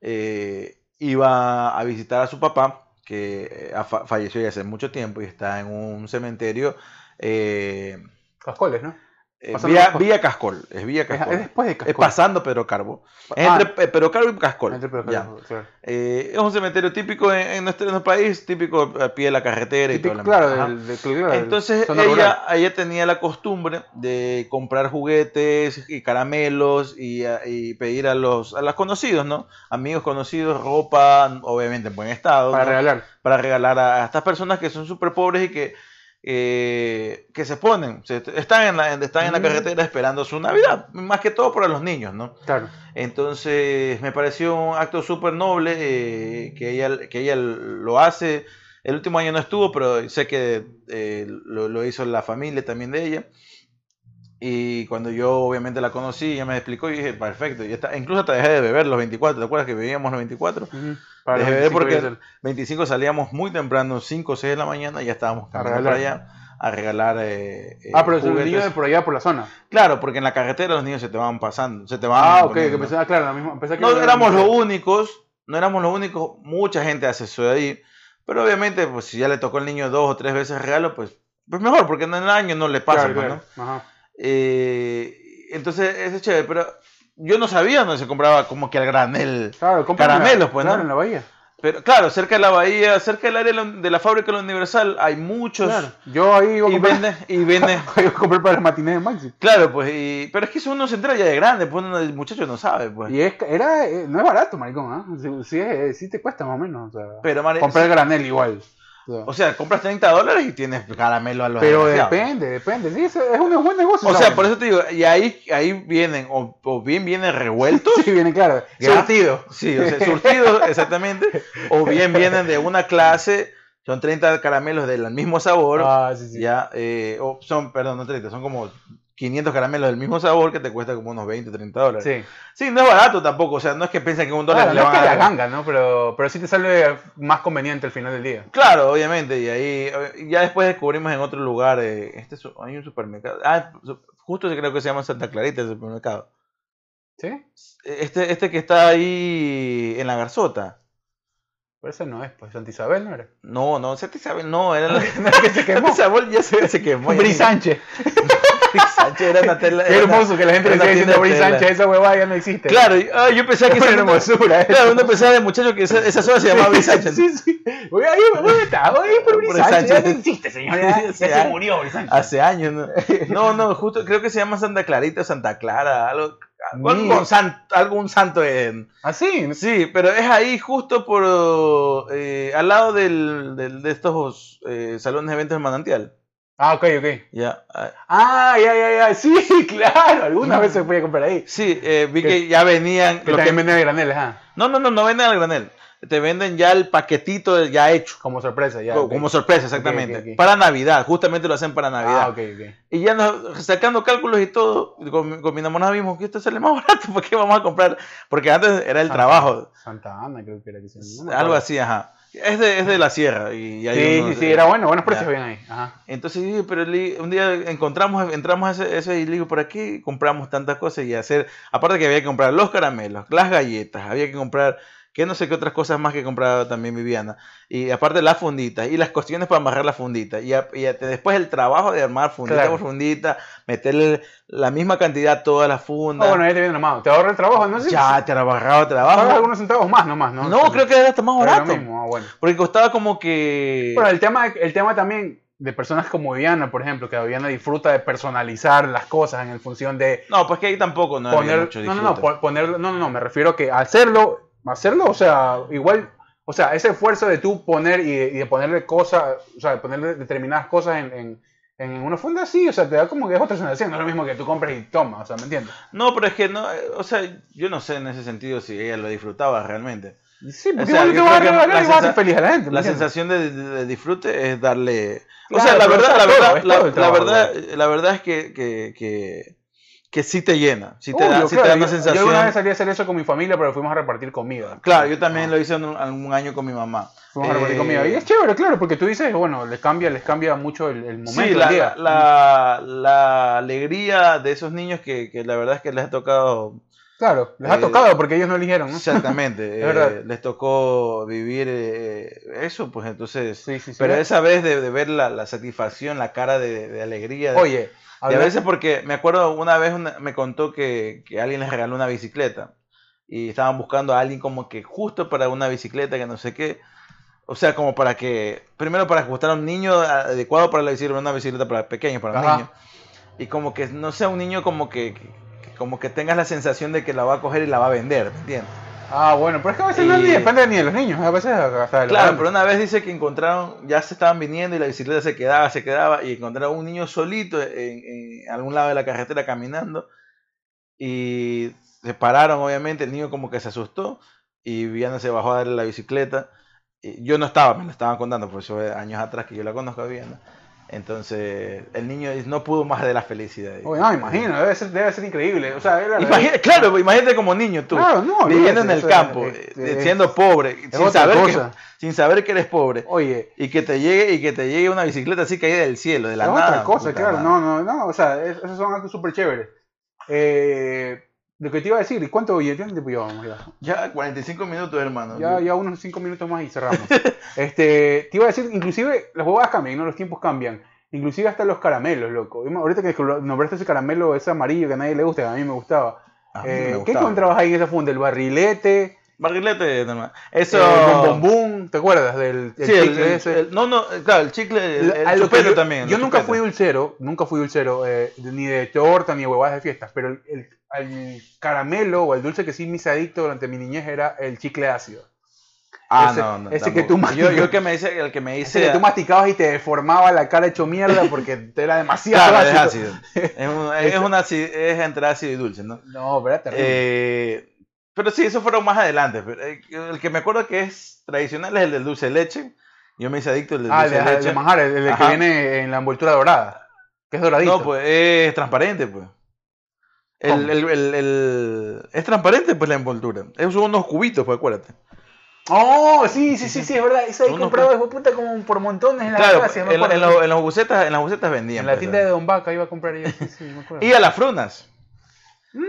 Speaker 2: eh, iba a visitar a su papá, que eh, fa- falleció ya hace mucho tiempo y está en un cementerio. eh,
Speaker 1: Cascoles, ¿no?
Speaker 2: Eh,
Speaker 1: Pasando
Speaker 2: Villa,
Speaker 1: Cascol.
Speaker 2: Cascol, es
Speaker 1: Es,
Speaker 2: Cascol.
Speaker 1: es después de
Speaker 2: Es
Speaker 1: Cascoles.
Speaker 2: pasando Pedro Carbo. Es
Speaker 1: Ah.
Speaker 2: entre Pe- Pedro Carbo y Cascol.
Speaker 1: Entre Pedro. Carbo.
Speaker 2: Eh, es un cementerio típico en, en nuestro, en nuestro país, típico a pie de la carretera y todo
Speaker 1: Típico, claro, del, del-
Speaker 2: Entonces ella, ella tenía la costumbre de comprar juguetes y caramelos y, a- y pedir a los, a los conocidos, ¿no? Amigos conocidos, ropa, obviamente en buen estado,
Speaker 1: Para
Speaker 2: ¿no?
Speaker 1: regalar.
Speaker 2: para regalar a estas personas que son súper pobres y que, eh, que se ponen, se- están, en la, están en la
Speaker 1: Mm.
Speaker 2: carretera esperando su Navidad, más que todo para los niños, ¿no?
Speaker 1: Claro.
Speaker 2: Entonces me pareció un acto súper noble eh, que, ella, que ella lo hace. El último año no estuvo, pero sé que eh, lo, lo hizo la familia también de ella. Y cuando yo obviamente la conocí, ella me explicó y dije, perfecto. Y está, incluso hasta dejé de beber los 24. ¿Te acuerdas que bebíamos los 24?
Speaker 1: Ujú. Para
Speaker 2: Dejé
Speaker 1: 25
Speaker 2: porque
Speaker 1: del-
Speaker 2: 25 salíamos muy temprano, 5 o 6 de la mañana, y ya estábamos caminando para allá a regalar. eh, eh,
Speaker 1: Ah, pero es un niño de por allá, por la zona.
Speaker 2: Claro, porque en la carretera los niños se te van pasando, se te van
Speaker 1: Ah, ok, que pensaba, claro, la misma, que
Speaker 2: No éramos los únicos, no éramos los únicos, mucha gente hace eso de ahí, pero obviamente pues si ya le tocó al niño dos o tres veces regalo, pues, pues mejor, porque en el año no le pasa,
Speaker 1: Claro,
Speaker 2: pues,
Speaker 1: claro.
Speaker 2: ¿no?
Speaker 1: Ajá.
Speaker 2: Eh, entonces es chévere, pero yo no sabía dónde se compraba como que al granel,
Speaker 1: Claro,
Speaker 2: Caramelos, pues,
Speaker 1: claro,
Speaker 2: ¿no?
Speaker 1: en la bahía.
Speaker 2: pero claro, cerca de la bahía, cerca del área de la, fábrica de la Universal hay muchos
Speaker 1: Claro. Yo ahí iba a
Speaker 2: y
Speaker 1: comprar,
Speaker 2: venden, y venden,
Speaker 1: iba a comprar para el matiné de Maxi.
Speaker 2: claro, pues, y- pero es que eso uno se entera ya de grande, pues uno, el muchacho no sabe, pues.
Speaker 1: Y es, era, eh, no es barato, maricón, ¿ah? Sí, sí, sí te cuesta más o menos. O sea,
Speaker 2: Pero,
Speaker 1: comprar granel igual. O sea,
Speaker 2: o sea, compras 30 dólares y tienes caramelo a los
Speaker 1: pero depende, depende. Sí, es, un buen negocio.
Speaker 2: O sea, por eso te digo, y ahí, ahí vienen, o, o bien vienen revueltos,
Speaker 1: Sí, viene claro.
Speaker 2: Ya.
Speaker 1: Surtido.
Speaker 2: sí, o sea, surtidos, exactamente, o bien vienen de una clase, son 30 caramelos del mismo sabor,
Speaker 1: Ah, sí, sí.
Speaker 2: ya, eh, o son, perdón, no 30, son como 500 caramelos del mismo sabor que te cuesta como unos 20, 30 dólares. Sí,
Speaker 1: Sí.
Speaker 2: no es barato tampoco, o sea, no es que piensen que un dólar
Speaker 1: Claro,
Speaker 2: le
Speaker 1: no
Speaker 2: van
Speaker 1: es
Speaker 2: a
Speaker 1: que la ganga, ¿no? Pero, pero sí te sale más conveniente al final del día.
Speaker 2: Claro, obviamente, y ahí eh, ya después descubrimos en otro lugar, eh, este hay un supermercado, ah, justo creo que se llama Santa Clarita el supermercado.
Speaker 1: ¿Sí?
Speaker 2: Este, este que está ahí en la Garzota.
Speaker 1: Pero ese no es, pues. Santa Isabel no era.
Speaker 2: No, no, Santa Isabel no, era la
Speaker 1: que se quemó.
Speaker 2: Santa Isabel ya se, se quemó.
Speaker 1: Bri Sánchez.
Speaker 2: Bri Sánchez era una tela.
Speaker 1: Qué
Speaker 2: era
Speaker 1: hermoso que la gente le
Speaker 2: era
Speaker 1: siga diciendo
Speaker 2: tela.
Speaker 1: Sánchez. Esa huevada ya no existe.
Speaker 2: Claro, y- ah, yo pensaba que esa
Speaker 1: hermosura. eso.
Speaker 2: Claro, uno pensaba de muchacho que esa, esa zona se llamaba Bri Sánchez.
Speaker 1: Sí, sí. Oye, ahí, ¿dónde está? Oye, por Bri
Speaker 2: Bri
Speaker 1: Sánchez. Ya
Speaker 2: Sánchez.
Speaker 1: no existe, señor. Ya, se murió Bri Sánchez.
Speaker 2: Hace años, ¿no? No, no, justo creo que se llama Santa Clarita o Santa Clara, algo, algo,
Speaker 1: Mira.
Speaker 2: con san- algún santo en.
Speaker 1: ¿Ah, sí?
Speaker 2: Sí, pero es ahí justo por eh, al lado del, del- de estos eh, salones de eventos de manantial.
Speaker 1: Ah, ok, ok.
Speaker 2: Ya, ah,
Speaker 1: Ah, ya, ya, ya. Sí, claro. Algunas
Speaker 2: No.
Speaker 1: veces fui a comprar ahí.
Speaker 2: sí, eh, vi
Speaker 1: Que-
Speaker 2: que ya venían.
Speaker 1: Que también
Speaker 2: que-
Speaker 1: venden graneles, ah.
Speaker 2: no, no, no, no venden al granel. Te venden ya el paquetito ya hecho.
Speaker 1: Como sorpresa, ya.
Speaker 2: Como sorpresa, exactamente. Para Navidad, justamente lo hacen para Navidad.
Speaker 1: Ah, ok, ok.
Speaker 2: Y ya nos, sacando cálculos y todo, con, con mi enamorada vimos que esto sale más barato, ¿por qué vamos a comprar? Porque antes era el
Speaker 1: Santa-
Speaker 2: trabajo,
Speaker 1: Santa Ana, creo que era que se llama.
Speaker 2: Algo así, ajá. Es de, es de la sierra. Y hay
Speaker 1: Sí,
Speaker 2: unos-
Speaker 1: sí, sí, era bueno, buenos precios habían ahí. Ajá.
Speaker 2: Entonces, pero un día encontramos, entramos a ese, ese y le digo, por aquí compramos tantas cosas y hacer, aparte que había que comprar los caramelos, las galletas, había que comprar, que no sé qué otras cosas más que compraba también Viviana, y aparte las funditas, y las cuestiones para amarrar las funditas, y, a- y a- después el trabajo de armar fundita
Speaker 1: Claro.
Speaker 2: por fundita, meterle la misma cantidad a todas las
Speaker 1: Ah,
Speaker 2: fundas,
Speaker 1: bueno, ya te viene armado. Te ahorra el trabajo, ¿no?
Speaker 2: Ya te trabajaba
Speaker 1: Pagas
Speaker 2: trabajo.
Speaker 1: algunos centavos más nomás, ¿no?
Speaker 2: No, creo que era hasta más barato,
Speaker 1: mismo, ah, bueno.
Speaker 2: porque costaba como que...
Speaker 1: Bueno, el tema, el tema también de personas como Viviana, por ejemplo, que Viviana disfruta de personalizar las cosas en función de
Speaker 2: No, pues que ahí tampoco no
Speaker 1: poner,
Speaker 2: mucho
Speaker 1: no, no, no, poner, no, no, no, me refiero que hacerlo, hacerlo, o sea, igual, o sea, ese esfuerzo de tú poner y de, y de ponerle cosas, o sea, de ponerle determinadas cosas en, en, en una funda, sí, o sea, te da como que es otra sensación, no es lo mismo que tú compres y tomas, o sea, ¿me entiendes?
Speaker 2: No, pero es que no, eh, o sea, yo no sé en ese sentido si ella lo disfrutaba realmente.
Speaker 1: Sí, porque
Speaker 2: O sea,
Speaker 1: vas a regalar y vas a hacer
Speaker 2: sensa-
Speaker 1: feliz a la
Speaker 2: sensación de, de- de disfrute es darle, o
Speaker 1: Claro,
Speaker 2: sea, la verdad, la verdad, la,
Speaker 1: todo
Speaker 2: la verdad, la verdad es que, que, que, que sí te llena, sí te da, sí
Speaker 1: claro,
Speaker 2: te da una
Speaker 1: yo-
Speaker 2: sensación.
Speaker 1: Yo una vez salí a hacer eso con mi familia, pero fuimos a repartir comida.
Speaker 2: Claro, yo también
Speaker 1: Ah,
Speaker 2: lo hice en un, algún año con mi mamá.
Speaker 1: Fuimos a repartir
Speaker 2: Eh,
Speaker 1: comida. Y es chévere, claro, porque tú dices, bueno, les cambia, les cambia mucho el, el momento
Speaker 2: Sí, la,
Speaker 1: día.
Speaker 2: la, la alegría de esos niños que, que la verdad es que les ha tocado
Speaker 1: Claro, les ha
Speaker 2: Eh,
Speaker 1: tocado porque ellos no eligieron, ¿no?
Speaker 2: Exactamente.
Speaker 1: Es verdad.
Speaker 2: eh, les tocó vivir eh, eso, pues entonces.
Speaker 1: Sí, sí, sí.
Speaker 2: Pero esa vez de, de ver la, la satisfacción, la cara de, de alegría. de-
Speaker 1: Oye,
Speaker 2: y a veces porque me acuerdo una vez una- me contó que, que alguien les regaló una bicicleta y estaban buscando a alguien como que justo para una bicicleta que no sé qué. O sea, como para que, primero para ajustar a un niño adecuado para la bicicleta, una bicicleta para pequeños, para
Speaker 1: Ajá.
Speaker 2: niños. Y como que no sea un niño como que como que tengas la sensación de que la va a coger y la va a vender, ¿me entiendes?
Speaker 1: Ah, bueno, pero es que a veces no
Speaker 2: Y-
Speaker 1: depende ni de los niños, a veces hasta de los
Speaker 2: Claro, pero una vez dice que encontraron, ya se estaban viniendo y la bicicleta se quedaba, se quedaba, y encontraron un niño solito en, en algún lado de la carretera caminando, y se pararon, obviamente, el niño como que se asustó, y Viana se bajó a darle la bicicleta, y yo no estaba, me lo estaban contando, por eso es años atrás que yo la conozco a Viana, entonces el niño no pudo más de la felicidad.
Speaker 1: Oye, no, imagino, debe ser, debe ser increíble. O sea, era
Speaker 2: Imagina- claro, pues, imagínate como niño tú,
Speaker 1: Claro, no,
Speaker 2: viviendo en el campo,
Speaker 1: este,
Speaker 2: eh, siendo pobre, sin saber, que, sin saber que eres pobre.
Speaker 1: Oye,
Speaker 2: Y que te llegue, y que te llegue una bicicleta así caída del cielo, de la
Speaker 1: es
Speaker 2: nada.
Speaker 1: otra cosa, claro. No, no, no. O sea, es- esos son actos súper chéveres. Eh, lo que te iba a decir, ¿y cuánto tiempo llevamos ya?
Speaker 2: Ya 45 minutos, hermano.
Speaker 1: Ya, ya unos 5 minutos más y cerramos. este, te iba a decir, inclusive las huevadas cambian, ¿no? Los tiempos cambian. Inclusive hasta los caramelos, loco. Ahorita que nombraste ese caramelo, ese amarillo que a nadie le gusta, que a mí me gustaba.
Speaker 2: Mí
Speaker 1: Eh,
Speaker 2: me
Speaker 1: ¿Qué
Speaker 2: gustaba.
Speaker 1: encontrabas ahí en esa funda? El barrilete,
Speaker 2: Barrilete. Eso.
Speaker 1: bum, ¿te acuerdas del el
Speaker 2: Sí,
Speaker 1: chicle
Speaker 2: el-
Speaker 1: ese?
Speaker 2: el- no, no, claro, el chicle, el,
Speaker 1: que
Speaker 2: chupete
Speaker 1: yo,
Speaker 2: también.
Speaker 1: Yo nunca
Speaker 2: chupete.
Speaker 1: fui dulcero, nunca fui dulcero, eh, ni de torta ni de huevadas de fiestas, pero el, el- el caramelo o el dulce que sí me hice adicto durante mi niñez era el chicle ácido.
Speaker 2: Ah,
Speaker 1: ese-
Speaker 2: no, no.
Speaker 1: ese que
Speaker 2: tampoco.
Speaker 1: tú
Speaker 2: yo,
Speaker 1: masticas.
Speaker 2: yo que me dice, el que me
Speaker 1: Ese que tú masticabas y te deformaba la cara hecho mierda porque era demasiado
Speaker 2: Claro, es
Speaker 1: ácido.
Speaker 2: ácido. Es, un- es, una, es entre ácido y dulce, ¿no?
Speaker 1: No, pero terrible.
Speaker 2: Eh, pero sí, eso fueron más adelante. pero, el que me acuerdo que es tradicional es el del dulce de leche. Yo me hice adicto al del
Speaker 1: ah,
Speaker 2: dulce
Speaker 1: de,
Speaker 2: de
Speaker 1: el
Speaker 2: leche.
Speaker 1: de manjar, el, el que viene en la envoltura dorada, que es doradito.
Speaker 2: No, pues es transparente, pues. El, el, el, el- es transparente, pues la envoltura. Es son unos cubitos, pues acuérdate.
Speaker 1: Oh, sí, sí, sí, sí, es verdad. Eso ahí compraba, hijo de puta, como por montones en la
Speaker 2: Claro,
Speaker 1: me
Speaker 2: en, en los- en los bucetas, en las bucetas vendían.
Speaker 1: En la
Speaker 2: pues,
Speaker 1: tienda de Don Vaca iba a comprar yo. Sí, sí, me acuerdo.
Speaker 2: Y a las frunas.
Speaker 1: Mm.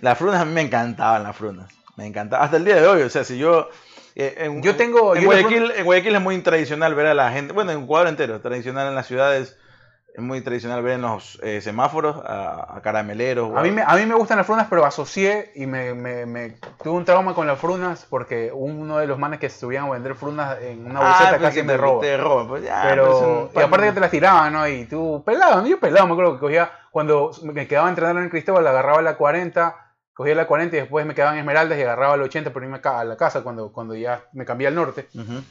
Speaker 2: Las frunas a mí me encantaban las frunas. Me encantaba. Hasta el día de hoy, o sea, si yo... eh, en,
Speaker 1: Yo tengo-
Speaker 2: En
Speaker 1: yo
Speaker 2: Guayaquil, en Guayaquil es muy tradicional ver a la gente... Bueno, en Ecuador entero, tradicional en las ciudades. Es muy tradicional ver en los eh, semáforos a, a carameleros.
Speaker 1: A mí, me, a mí me gustan las frunas, pero asocié y me, me, me- tuve un trauma con las frunas porque uno de los manes que subían a vender frunas en una
Speaker 2: Ah,
Speaker 1: bolseta casi me
Speaker 2: te-
Speaker 1: roba.
Speaker 2: Pues ya.
Speaker 1: pero,
Speaker 2: pues,
Speaker 1: y aparte que te las tiraban, ¿no? Y tú, pelado, ¿no? yo pelado, me acuerdo que cogía, cuando me quedaba entrenando en Cristóbal, agarraba la 40, cogía la 40 y después me quedaban esmeraldas y agarraba la 80 por irme a la casa cuando, cuando ya me cambié al norte.
Speaker 2: Ujú.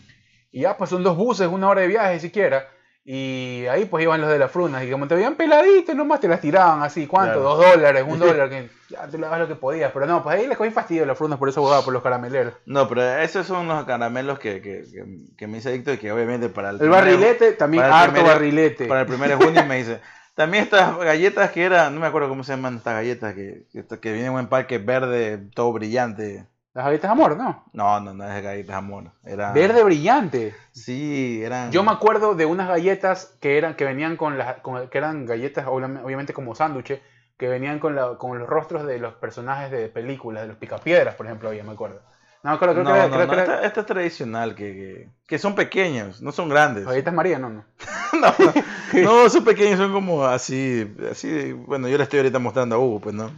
Speaker 1: Y ya, pues son dos buses, una hora de viaje siquiera. Y ahí pues iban los de las frunas. Y como te veían peladitos, nomás te las tiraban así. ¿Cuánto?
Speaker 2: Claro.
Speaker 1: Dos dólares, un dólar. Que ya tú le dabas lo que podías. Pero no, pues ahí les cogí fastidio a las frunas por eso jugaba por los carameleros.
Speaker 2: No, pero esos son los caramelos que, que, que, que me hice adicto y que obviamente para el,
Speaker 1: El barrilete, también harto
Speaker 2: primer-
Speaker 1: barrilete.
Speaker 2: Para el primer junio me dice. También estas galletas que eran, no me acuerdo cómo se llaman estas galletas, que, que, que vienen en un empaque verde, todo brillante.
Speaker 1: Las galletas amor, ¿no?
Speaker 2: No, no, no es galletas amor. Era,
Speaker 1: Verde brillante.
Speaker 2: Sí, eran.
Speaker 1: Yo me acuerdo de unas galletas que eran que venían con las con- que eran galletas obviamente como sándwiches que venían con, la, con los rostros de los personajes de películas, de los picapiedras, por ejemplo, ya me acuerdo. No creo
Speaker 2: No,
Speaker 1: que
Speaker 2: no,
Speaker 1: creo
Speaker 2: no,
Speaker 1: que era-
Speaker 2: esta, esta es tradicional, que, que, que son pequeños, no son grandes.
Speaker 1: galletas María, no, no.
Speaker 2: no, no, no, son pequeños, son como así, así, bueno, yo le estoy ahorita mostrando a Hugo, pues no.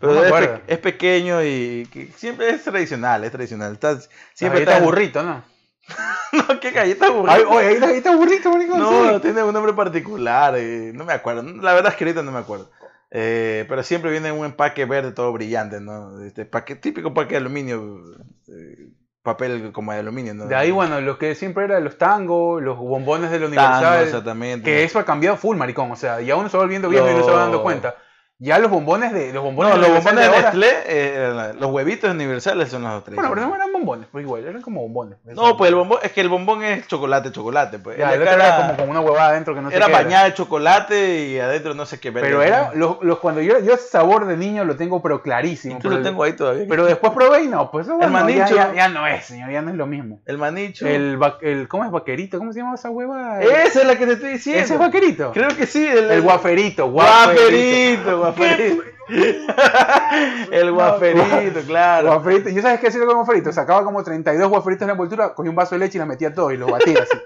Speaker 2: Pero
Speaker 1: No me
Speaker 2: es, pe-
Speaker 1: acuerdo.
Speaker 2: es pequeño y que siempre es tradicional, es tradicional. Está, siempre está
Speaker 1: burrito, ¿no?
Speaker 2: No, qué galleta burrito.
Speaker 1: Ay, oye, hay galleta burrito, maricón.
Speaker 2: no,
Speaker 1: sí.
Speaker 2: tiene un nombre particular, eh, no me acuerdo. La verdad es que ahorita no me acuerdo. Eh, pero siempre viene en un empaque verde todo brillante, ¿no? Este paque, típico paque de aluminio, eh, papel como de aluminio, ¿no?
Speaker 1: De ahí, bueno, lo que siempre era los tangos, los bombones de la
Speaker 2: Tango,
Speaker 1: Universal.
Speaker 2: exactamente.
Speaker 1: que eso ha cambiado full, maricón. O sea, ya uno se va volviendo viejo y no se va dando
Speaker 2: Lo-
Speaker 1: cuenta. Ya los bombones de los bombones
Speaker 2: No,
Speaker 1: de
Speaker 2: los bombones de Nestlé, eh, los huevitos universales son los tres.
Speaker 1: Bueno, pero no eran bombones, pues igual, eran como bombones.
Speaker 2: No, pues el bombón, es que el bombón es chocolate, chocolate. Pues.
Speaker 1: Ya,
Speaker 2: El
Speaker 1: el otro era como con una huevada adentro que no sé
Speaker 2: era
Speaker 1: qué
Speaker 2: bañada de chocolate y adentro no sé qué.
Speaker 1: Pero era, los, los- cuando yo, yo ese sabor de niño lo tengo pero clarísimo. Pero,
Speaker 2: lo tengo ahí todavía.
Speaker 1: pero después probé y no, pues eso bueno, ya,
Speaker 2: manicho.
Speaker 1: ya, ya no es, señor, ya no es lo mismo.
Speaker 2: El manicho.
Speaker 1: El, va- el ¿cómo es vaquerito? ¿Cómo se llama esa hueva?
Speaker 2: Esa es la que te estoy diciendo.
Speaker 1: Ese es vaquerito.
Speaker 2: Creo que sí. El,
Speaker 1: El guaferito,
Speaker 2: Guaperito, guaperito.
Speaker 1: ¿Qué?
Speaker 2: el guaferito, claro.
Speaker 1: Guaferito. ¿Y sabes qué hacía con el guaferito? Sacaba como 32 guaferitos en la envoltura, cogía un vaso de leche y la metía todo y lo batía así.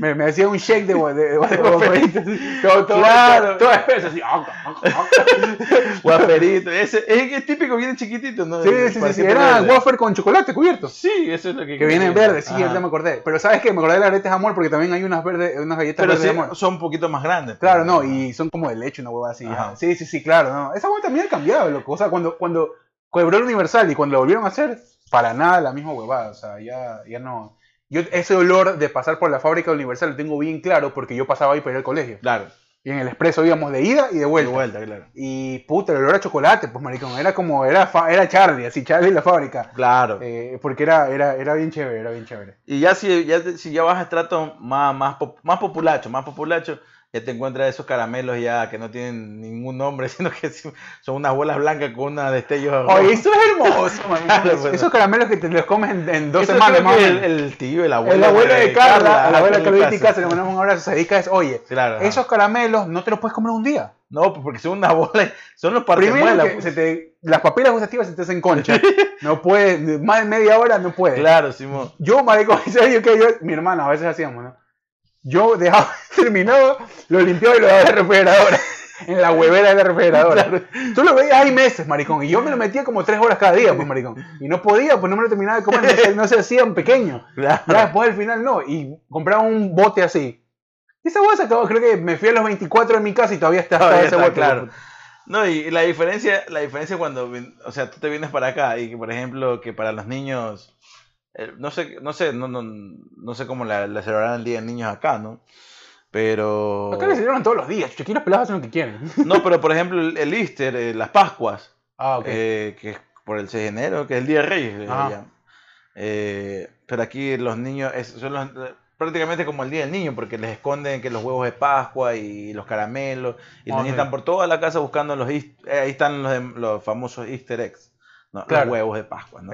Speaker 1: Me, me hacía un shake de, de, de, guaferito. Todo, todo,
Speaker 2: Claro.
Speaker 1: todo, todo espeso, así.
Speaker 2: Guaferito. Ese, es que es típico, viene chiquitito, ¿no?
Speaker 1: Sí, sí, sí, sí. Era
Speaker 2: verde.
Speaker 1: wafer con chocolate cubierto.
Speaker 2: Sí, eso es lo que
Speaker 1: Que viene en verde, sí, ahorita me acordé. Pero ¿sabes qué? Me acordé de las aretes de amor porque también hay unas, verdes, unas galletas
Speaker 2: Pero
Speaker 1: verdes
Speaker 2: sí,
Speaker 1: de amor.
Speaker 2: son un poquito más grandes.
Speaker 1: Claro, no, y son como de leche, una hueva así.
Speaker 2: Ajá.
Speaker 1: Sí, sí, sí, claro, no. Esa hueva también cambiado, loco. O sea, cuando, cuando quebró el Universal y cuando lo volvieron a hacer, para nada la misma huevada. O sea, ya, ya no. Yo ese olor de pasar por la fábrica Universal lo tengo bien claro porque yo pasaba ahí para ir al colegio.
Speaker 2: Claro,
Speaker 1: Y en el expreso íbamos de ida y de
Speaker 2: de
Speaker 1: vuelta.
Speaker 2: vuelta, claro.
Speaker 1: Y puta, el olor a chocolate, pues maricón. Era como, era, era Charlie, así, Charlie en la fábrica.
Speaker 2: Claro.
Speaker 1: Eh, porque era, era, era bien chévere, era bien chévere.
Speaker 2: Y ya si ya, si ya vas a estrato más, más, pop- más populacho, más populacho, ya te encuentras esos caramelos ya que no tienen ningún nombre, sino que son unas bolas blancas con una destellos.
Speaker 1: Oye, eso es hermoso.
Speaker 2: Claro, bueno.
Speaker 1: Esos caramelos que te los comes en, en dos
Speaker 2: Eso
Speaker 1: semanas más
Speaker 2: el, el tío, el abuelo.
Speaker 1: El abuelo de Carla, a la abuela
Speaker 2: Carla
Speaker 1: y Casa, le mandamos un abrazo, se dedica a eso. Oye,
Speaker 2: Claro.
Speaker 1: esos caramelos no te los puedes comer un día.
Speaker 2: No, pues porque son unas bolas, son los
Speaker 1: Primero que
Speaker 2: pues.
Speaker 1: se te, las papilas gustativas se te hacen concha. No puedes, más de media hora no puedes.
Speaker 2: Claro, Simón.
Speaker 1: Yo, marico, en serio que yo, mi hermana, a veces hacíamos, ¿no? Yo dejaba terminado, lo limpiaba y lo daba en la refrigeradora. En la huevera de la refrigeradora. Tú lo veías hay meses, maricón. Y yo me lo metía como tres horas cada día, pues, maricón. Y no podía, pues no me lo terminaba de comer, no se, no se hacían pequeños.
Speaker 2: Claro.
Speaker 1: Ya después al final no. Y compraba un bote así. Y esa hueá se acabó, creo que me fui a los 24 en mi casa y todavía está,
Speaker 2: Todavía
Speaker 1: ese
Speaker 2: está,
Speaker 1: bote.
Speaker 2: claro. No, y la diferencia, la diferencia cuando, o sea, tú te vienes para acá y que, por ejemplo, que para los niños, no sé, no sé, no, no, no sé cómo la, la celebrarán el Día de Niños acá, ¿no? Pero...
Speaker 1: Acá le celebran todos los días. Aquí los pelados hacen lo que quieren.
Speaker 2: No, pero por ejemplo, el, el Easter, eh, las Pascuas,
Speaker 1: Ah, ok.
Speaker 2: eh, que es por el 6 de enero, que es el Día de Reyes, llaman. Eh, pero aquí los niños, es- son los- prácticamente como el Día del Niño, porque les esconden que los huevos de Pascua y los caramelos, y los
Speaker 1: Ok.
Speaker 2: niños están por toda la casa buscando los, eh, ahí están los famosos Easter eggs, ¿no?
Speaker 1: Claro.
Speaker 2: los huevos de Pascua, ¿no?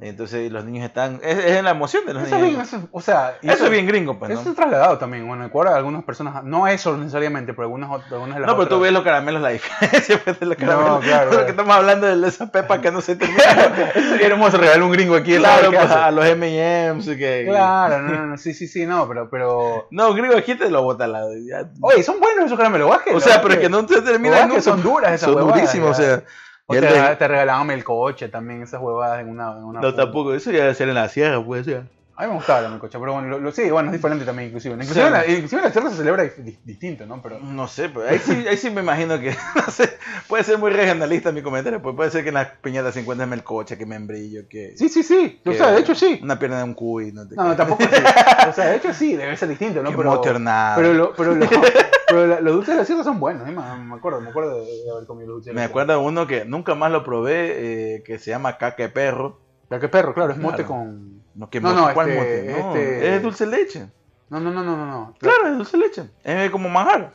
Speaker 2: Entonces los niños están, es, es la emoción de los
Speaker 1: Eso es
Speaker 2: niños.
Speaker 1: bien, eso- o sea, y
Speaker 2: Eso es bien gringo, pues,
Speaker 1: Eso
Speaker 2: ¿no?
Speaker 1: es trasladado también. Bueno, en Ecuador algunas personas, no eso necesariamente, pero algunas, algunas de las
Speaker 2: No, pero tú
Speaker 1: otras-
Speaker 2: ves los caramelos, la diferencia pues, de los
Speaker 1: No,
Speaker 2: caramelos.
Speaker 1: claro,
Speaker 2: Porque estamos hablando de esa pepa que no se termina.
Speaker 1: Eso sería hermoso regalar un gringo aquí.
Speaker 2: claro, pues, a los M&M's. Que,
Speaker 1: Claro, no, no, no, sí, sí, sí, no, pero, pero...
Speaker 2: No, gringo, aquí te lo bota al lado. ya.
Speaker 1: Oye, son buenos esos caramelos, ¿vas
Speaker 2: O sea, pero es que no se terminan nunca.
Speaker 1: son duras esas
Speaker 2: Son
Speaker 1: huevadas,
Speaker 2: durísimos, o
Speaker 1: ya.
Speaker 2: sea.
Speaker 1: O te,
Speaker 2: de-
Speaker 1: te regalaban el coche también, esas huevadas en una... En una
Speaker 2: No, tampoco, eso ya debe ser en la sierra, pues. Ya.
Speaker 1: A mí me gustaba el coche, pero bueno, lo, lo- sí, bueno, es diferente también, inclusive. Inclusive,
Speaker 2: Sí.
Speaker 1: en la, inclusive en la tierra se celebra di- distinto, ¿no? Pero...
Speaker 2: No sé, pero ahí sí, ahí sí me imagino que, no sé, puede ser muy regionalista mi comentario, pues puede ser que en las piñatas se encuentren melcocha, que membrillo, que...
Speaker 1: Sí, sí, sí, o
Speaker 2: que
Speaker 1: sea, de hecho sí.
Speaker 2: Una pierna de un cuy, no te
Speaker 1: No, no, tampoco sí. O sea, de hecho sí, debe ser distinto, ¿no?
Speaker 2: Que
Speaker 1: Pero, pero, lo- pero, lo- pero la- los dulces de la sierra son buenos, ¿eh? me, acuerdo, me acuerdo de, de haber comido dulces de la
Speaker 2: Me acuerdo de uno que nunca más lo probé, eh, que se llama caca de perro.
Speaker 1: La que perro, claro, es mote
Speaker 2: Claro.
Speaker 1: con...
Speaker 2: No, ¿qué
Speaker 1: No, no,
Speaker 2: ¿Cuál
Speaker 1: este-
Speaker 2: mote? No,
Speaker 1: este-
Speaker 2: es dulce leche.
Speaker 1: No, no, no, no, no, no.
Speaker 2: Claro, es dulce leche. Es como manjar.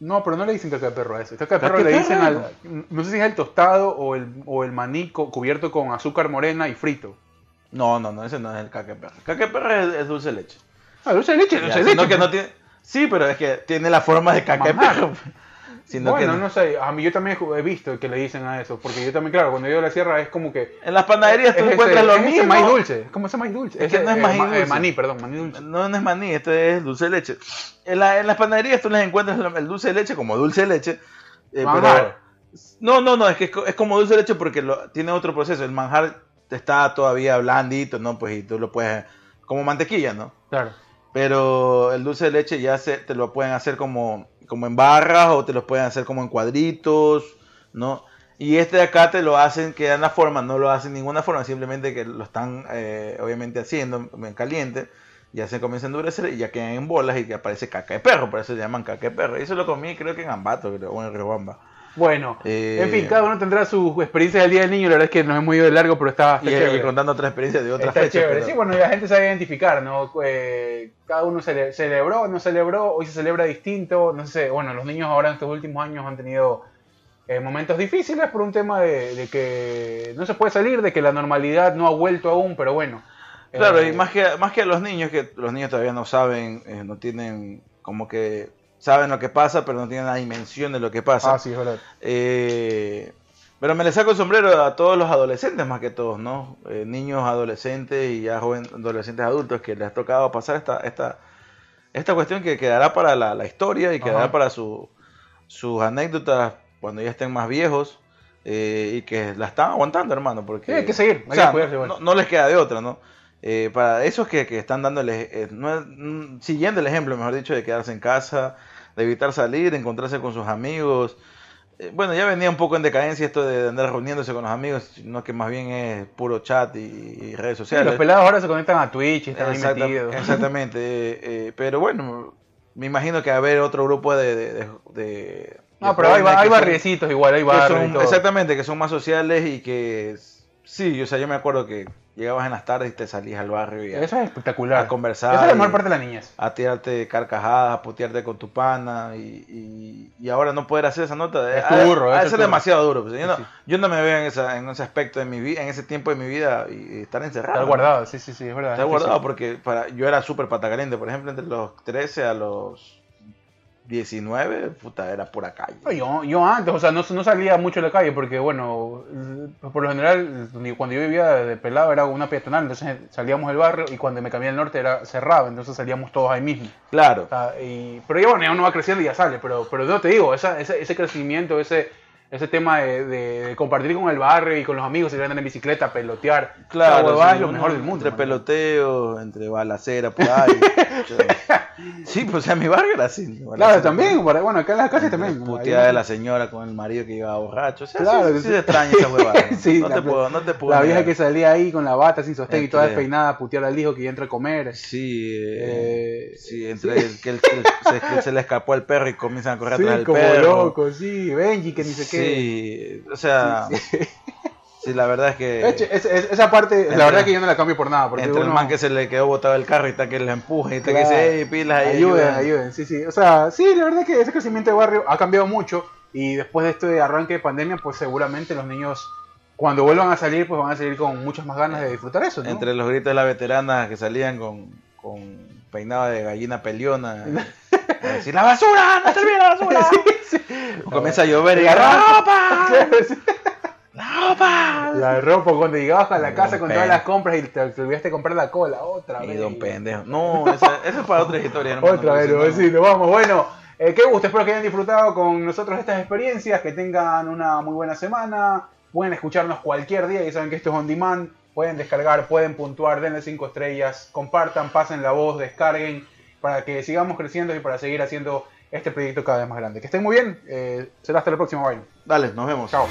Speaker 1: No, pero no le dicen caca de perro a eso. Caca de
Speaker 2: ¿Caca
Speaker 1: perro le dicen
Speaker 2: perro?
Speaker 1: al... No sé si es el tostado o el, o el maní co- cubierto con azúcar morena y frito.
Speaker 2: No, no, no, ese no es el caca de perro. Caca de perro es, es dulce de leche.
Speaker 1: Ah, dulce de leche,
Speaker 2: Ya,
Speaker 1: dulce de leche.
Speaker 2: que no tiene... Sí, pero es que tiene la forma de caca de perro. Sino
Speaker 1: bueno,
Speaker 2: que
Speaker 1: no sé, a mí yo también he visto que le dicen a eso, porque yo también, claro, cuando yo a la sierra es como que...
Speaker 2: En las panaderías tú
Speaker 1: es
Speaker 2: encuentras
Speaker 1: ese-
Speaker 2: lo
Speaker 1: es
Speaker 2: mismo.
Speaker 1: maíz dulce, es como ese maíz dulce.
Speaker 2: Es que no es
Speaker 1: eh,
Speaker 2: maíz
Speaker 1: ma- eh,
Speaker 2: dulce.
Speaker 1: maní, perdón, maní dulce.
Speaker 2: No, no es maní, este es dulce de leche. En, la- en las panaderías tú les encuentras el dulce de leche como dulce de leche. eh, pero- no, no, no, es que es como dulce de leche porque lo, tiene otro proceso. El manjar está todavía blandito, ¿no? Pues y tú lo puedes. Como mantequilla, ¿no?
Speaker 1: Claro.
Speaker 2: Pero el dulce de leche ya se, te lo pueden hacer como, como en barras o te lo pueden hacer como en cuadritos, ¿no? Y este de acá te lo hacen, que dan la forma, no lo hacen ninguna forma, simplemente que lo están eh, obviamente haciendo en caliente, ya se comienza a endurecer y ya quedan en bolas y que aparece caca de perro, por eso se llaman caca de perro. Y eso lo comí creo que en Ambato creo, o en Riobamba.
Speaker 1: Bueno,
Speaker 2: Eh,
Speaker 1: en fin, cada uno tendrá sus experiencias del Día del Niño, la verdad es que nos hemos ido de largo, pero está, está
Speaker 2: Y,
Speaker 1: chévere.
Speaker 2: y contando otra experiencia de otra
Speaker 1: Está chévere.
Speaker 2: pero-
Speaker 1: Sí, bueno, y la gente sabe identificar, ¿no? Eh, cada uno cele- celebró, no celebró, hoy se celebra distinto, no sé, bueno, los niños ahora en estos últimos años han tenido eh, momentos difíciles por un tema de, de que no se puede salir, de que la normalidad no ha vuelto aún, pero bueno.
Speaker 2: Claro,
Speaker 1: Eh,
Speaker 2: y más que, más que a los niños, que los niños todavía no saben, eh, no tienen como que saben lo que pasa, pero no tienen la dimensión de lo que pasa.
Speaker 1: Ah, sí, es verdad.
Speaker 2: Eh, pero me le saco el sombrero a todos los adolescentes más que todos, ¿no? Eh, niños, adolescentes y ya jóvenes, adolescentes adultos que les ha tocado pasar esta, esta, esta cuestión que quedará para la, la historia y quedará
Speaker 1: Ajá.
Speaker 2: para su, sus anécdotas cuando ya estén más viejos eh, y que la están aguantando, hermano, porque
Speaker 1: Sí, hay que seguir, hay
Speaker 2: o sea,
Speaker 1: que cuidarse igual.
Speaker 2: no, no les queda de otra, ¿no? Eh, para esos que, que están dándole, eh, no mm, siguiendo el ejemplo, mejor dicho, de quedarse en casa, de evitar salir, encontrarse con sus amigos. Eh, bueno, ya venía un poco en decadencia esto de andar reuniéndose con los amigos, sino que más bien es puro chat y, y redes
Speaker 1: Sí,
Speaker 2: sociales.
Speaker 1: los pelados ahora se conectan a Twitch y están ahí
Speaker 2: Exacta-
Speaker 1: metidos.
Speaker 2: Exactamente, eh, eh, pero bueno, me imagino que va a haber otro grupo de... de, de- de-
Speaker 1: No, pero hay, hay barriecitos igual, hay barrios
Speaker 2: exactamente, que son más sociales y que sí, o sea, yo me acuerdo que llegabas en las tardes y te salías al barrio y a,
Speaker 1: Eso es espectacular.
Speaker 2: a conversar,
Speaker 1: Esa es la mejor parte de la niñez.
Speaker 2: a tirarte carcajadas, a putearte con tu pana y, y- y ahora no poder hacer esa nota,
Speaker 1: Es duro,
Speaker 2: de
Speaker 1: eso es
Speaker 2: demasiado duro. pues, yo, no,
Speaker 1: Sí.
Speaker 2: yo no me veo en, esa, en ese aspecto de mi vida, en ese tiempo de mi vida y, y estar encerrado.
Speaker 1: Estar guardado, sí, sí, sí, es verdad.
Speaker 2: Está
Speaker 1: es
Speaker 2: guardado
Speaker 1: difícil.
Speaker 2: porque para, yo era súper pata caliente, por ejemplo, entre los 13 a los 19, puta, era pura calle.
Speaker 1: Yo, yo antes, o sea, no, no salía mucho a la calle porque, bueno, por lo general, cuando yo vivía de pelado era una peatonal, entonces salíamos del barrio y cuando me cambié al norte era cerrado, entonces salíamos todos ahí mismo.
Speaker 2: Claro,
Speaker 1: O sea, y- pero ya bueno, ya uno va creciendo y ya sale, pero, pero yo te digo, esa- ese, ese crecimiento, ese, ese tema de, compartir con el barrio y con los amigos, ir a andar en bicicleta, pelotear,
Speaker 2: claro.
Speaker 1: es lo mejor del mundo.
Speaker 2: Entre
Speaker 1: man.
Speaker 2: peloteo, entre balacera, por ahí. o sea, sí, pues o sea, mi barrio era así.
Speaker 1: Claro, también, bueno, acá en las
Speaker 2: entre
Speaker 1: también.
Speaker 2: Puteada de la señora con el marido que iba borracho. O sea,
Speaker 1: Claro,
Speaker 2: sí, sí
Speaker 1: sí.
Speaker 2: se extraña esa huevada. ¿no?
Speaker 1: Sí,
Speaker 2: no,
Speaker 1: la-
Speaker 2: te puedo, no te puedo.
Speaker 1: La vieja
Speaker 2: negar.
Speaker 1: que salía ahí con la bata sin sostén y toda despeinada a putear al hijo que entra a comer.
Speaker 2: Sí, eh, sí, entre el que, el- el- se, que se le escapó el perro y comienzan a correr atrás del
Speaker 1: como
Speaker 2: perro.
Speaker 1: loco, sí, Benji, que ni sé qué.
Speaker 2: Sí, o sea, sí, la verdad es que
Speaker 1: es- es- esa parte,
Speaker 2: Entre-
Speaker 1: la verdad que yo no la cambio por nada. Porque
Speaker 2: entre el
Speaker 1: uno-
Speaker 2: man que se le quedó botado el carro y está que le empuja y está
Speaker 1: Claro.
Speaker 2: que dice, hey, pilas
Speaker 1: ayuden,
Speaker 2: ayudan".
Speaker 1: ayuden, sí, sí. O sea, sí, la verdad que ese crecimiento de barrio ha cambiado mucho y después de este arranque de pandemia, pues seguramente los niños, cuando vuelvan a salir, pues van a salir con muchas más ganas de disfrutar eso, ¿no?
Speaker 2: Entre los gritos de la veterana que salían con, con peinado de gallina peliona. a decir, ¡la basura! ¡No te olvides la basura!
Speaker 1: Sí, sí.
Speaker 2: Comienza a llover y
Speaker 1: La
Speaker 2: ¡la
Speaker 1: ropa. sí.
Speaker 2: ¡La ropa!
Speaker 1: La ropa, cuando llegabas a la casa con todas las compras y te, te olvidaste comprar la cola, otra
Speaker 2: Y
Speaker 1: vez.
Speaker 2: don pendejo. No, esa, esa es para otra historia, hermano.
Speaker 1: Otra vez, lo vamos. Bueno, eh, qué gusto, espero que hayan disfrutado con nosotros estas experiencias, que tengan una muy buena semana. Pueden escucharnos cualquier día, y saben que esto es on demand. Pueden descargar, pueden puntuar, denle 5 estrellas, compartan, pasen la voz, descarguen, para que sigamos creciendo y para seguir haciendo este proyecto cada vez más grande. Que estén muy bien, eh, será hasta la próxima, bye.
Speaker 2: Dale, nos vemos.
Speaker 1: Chao.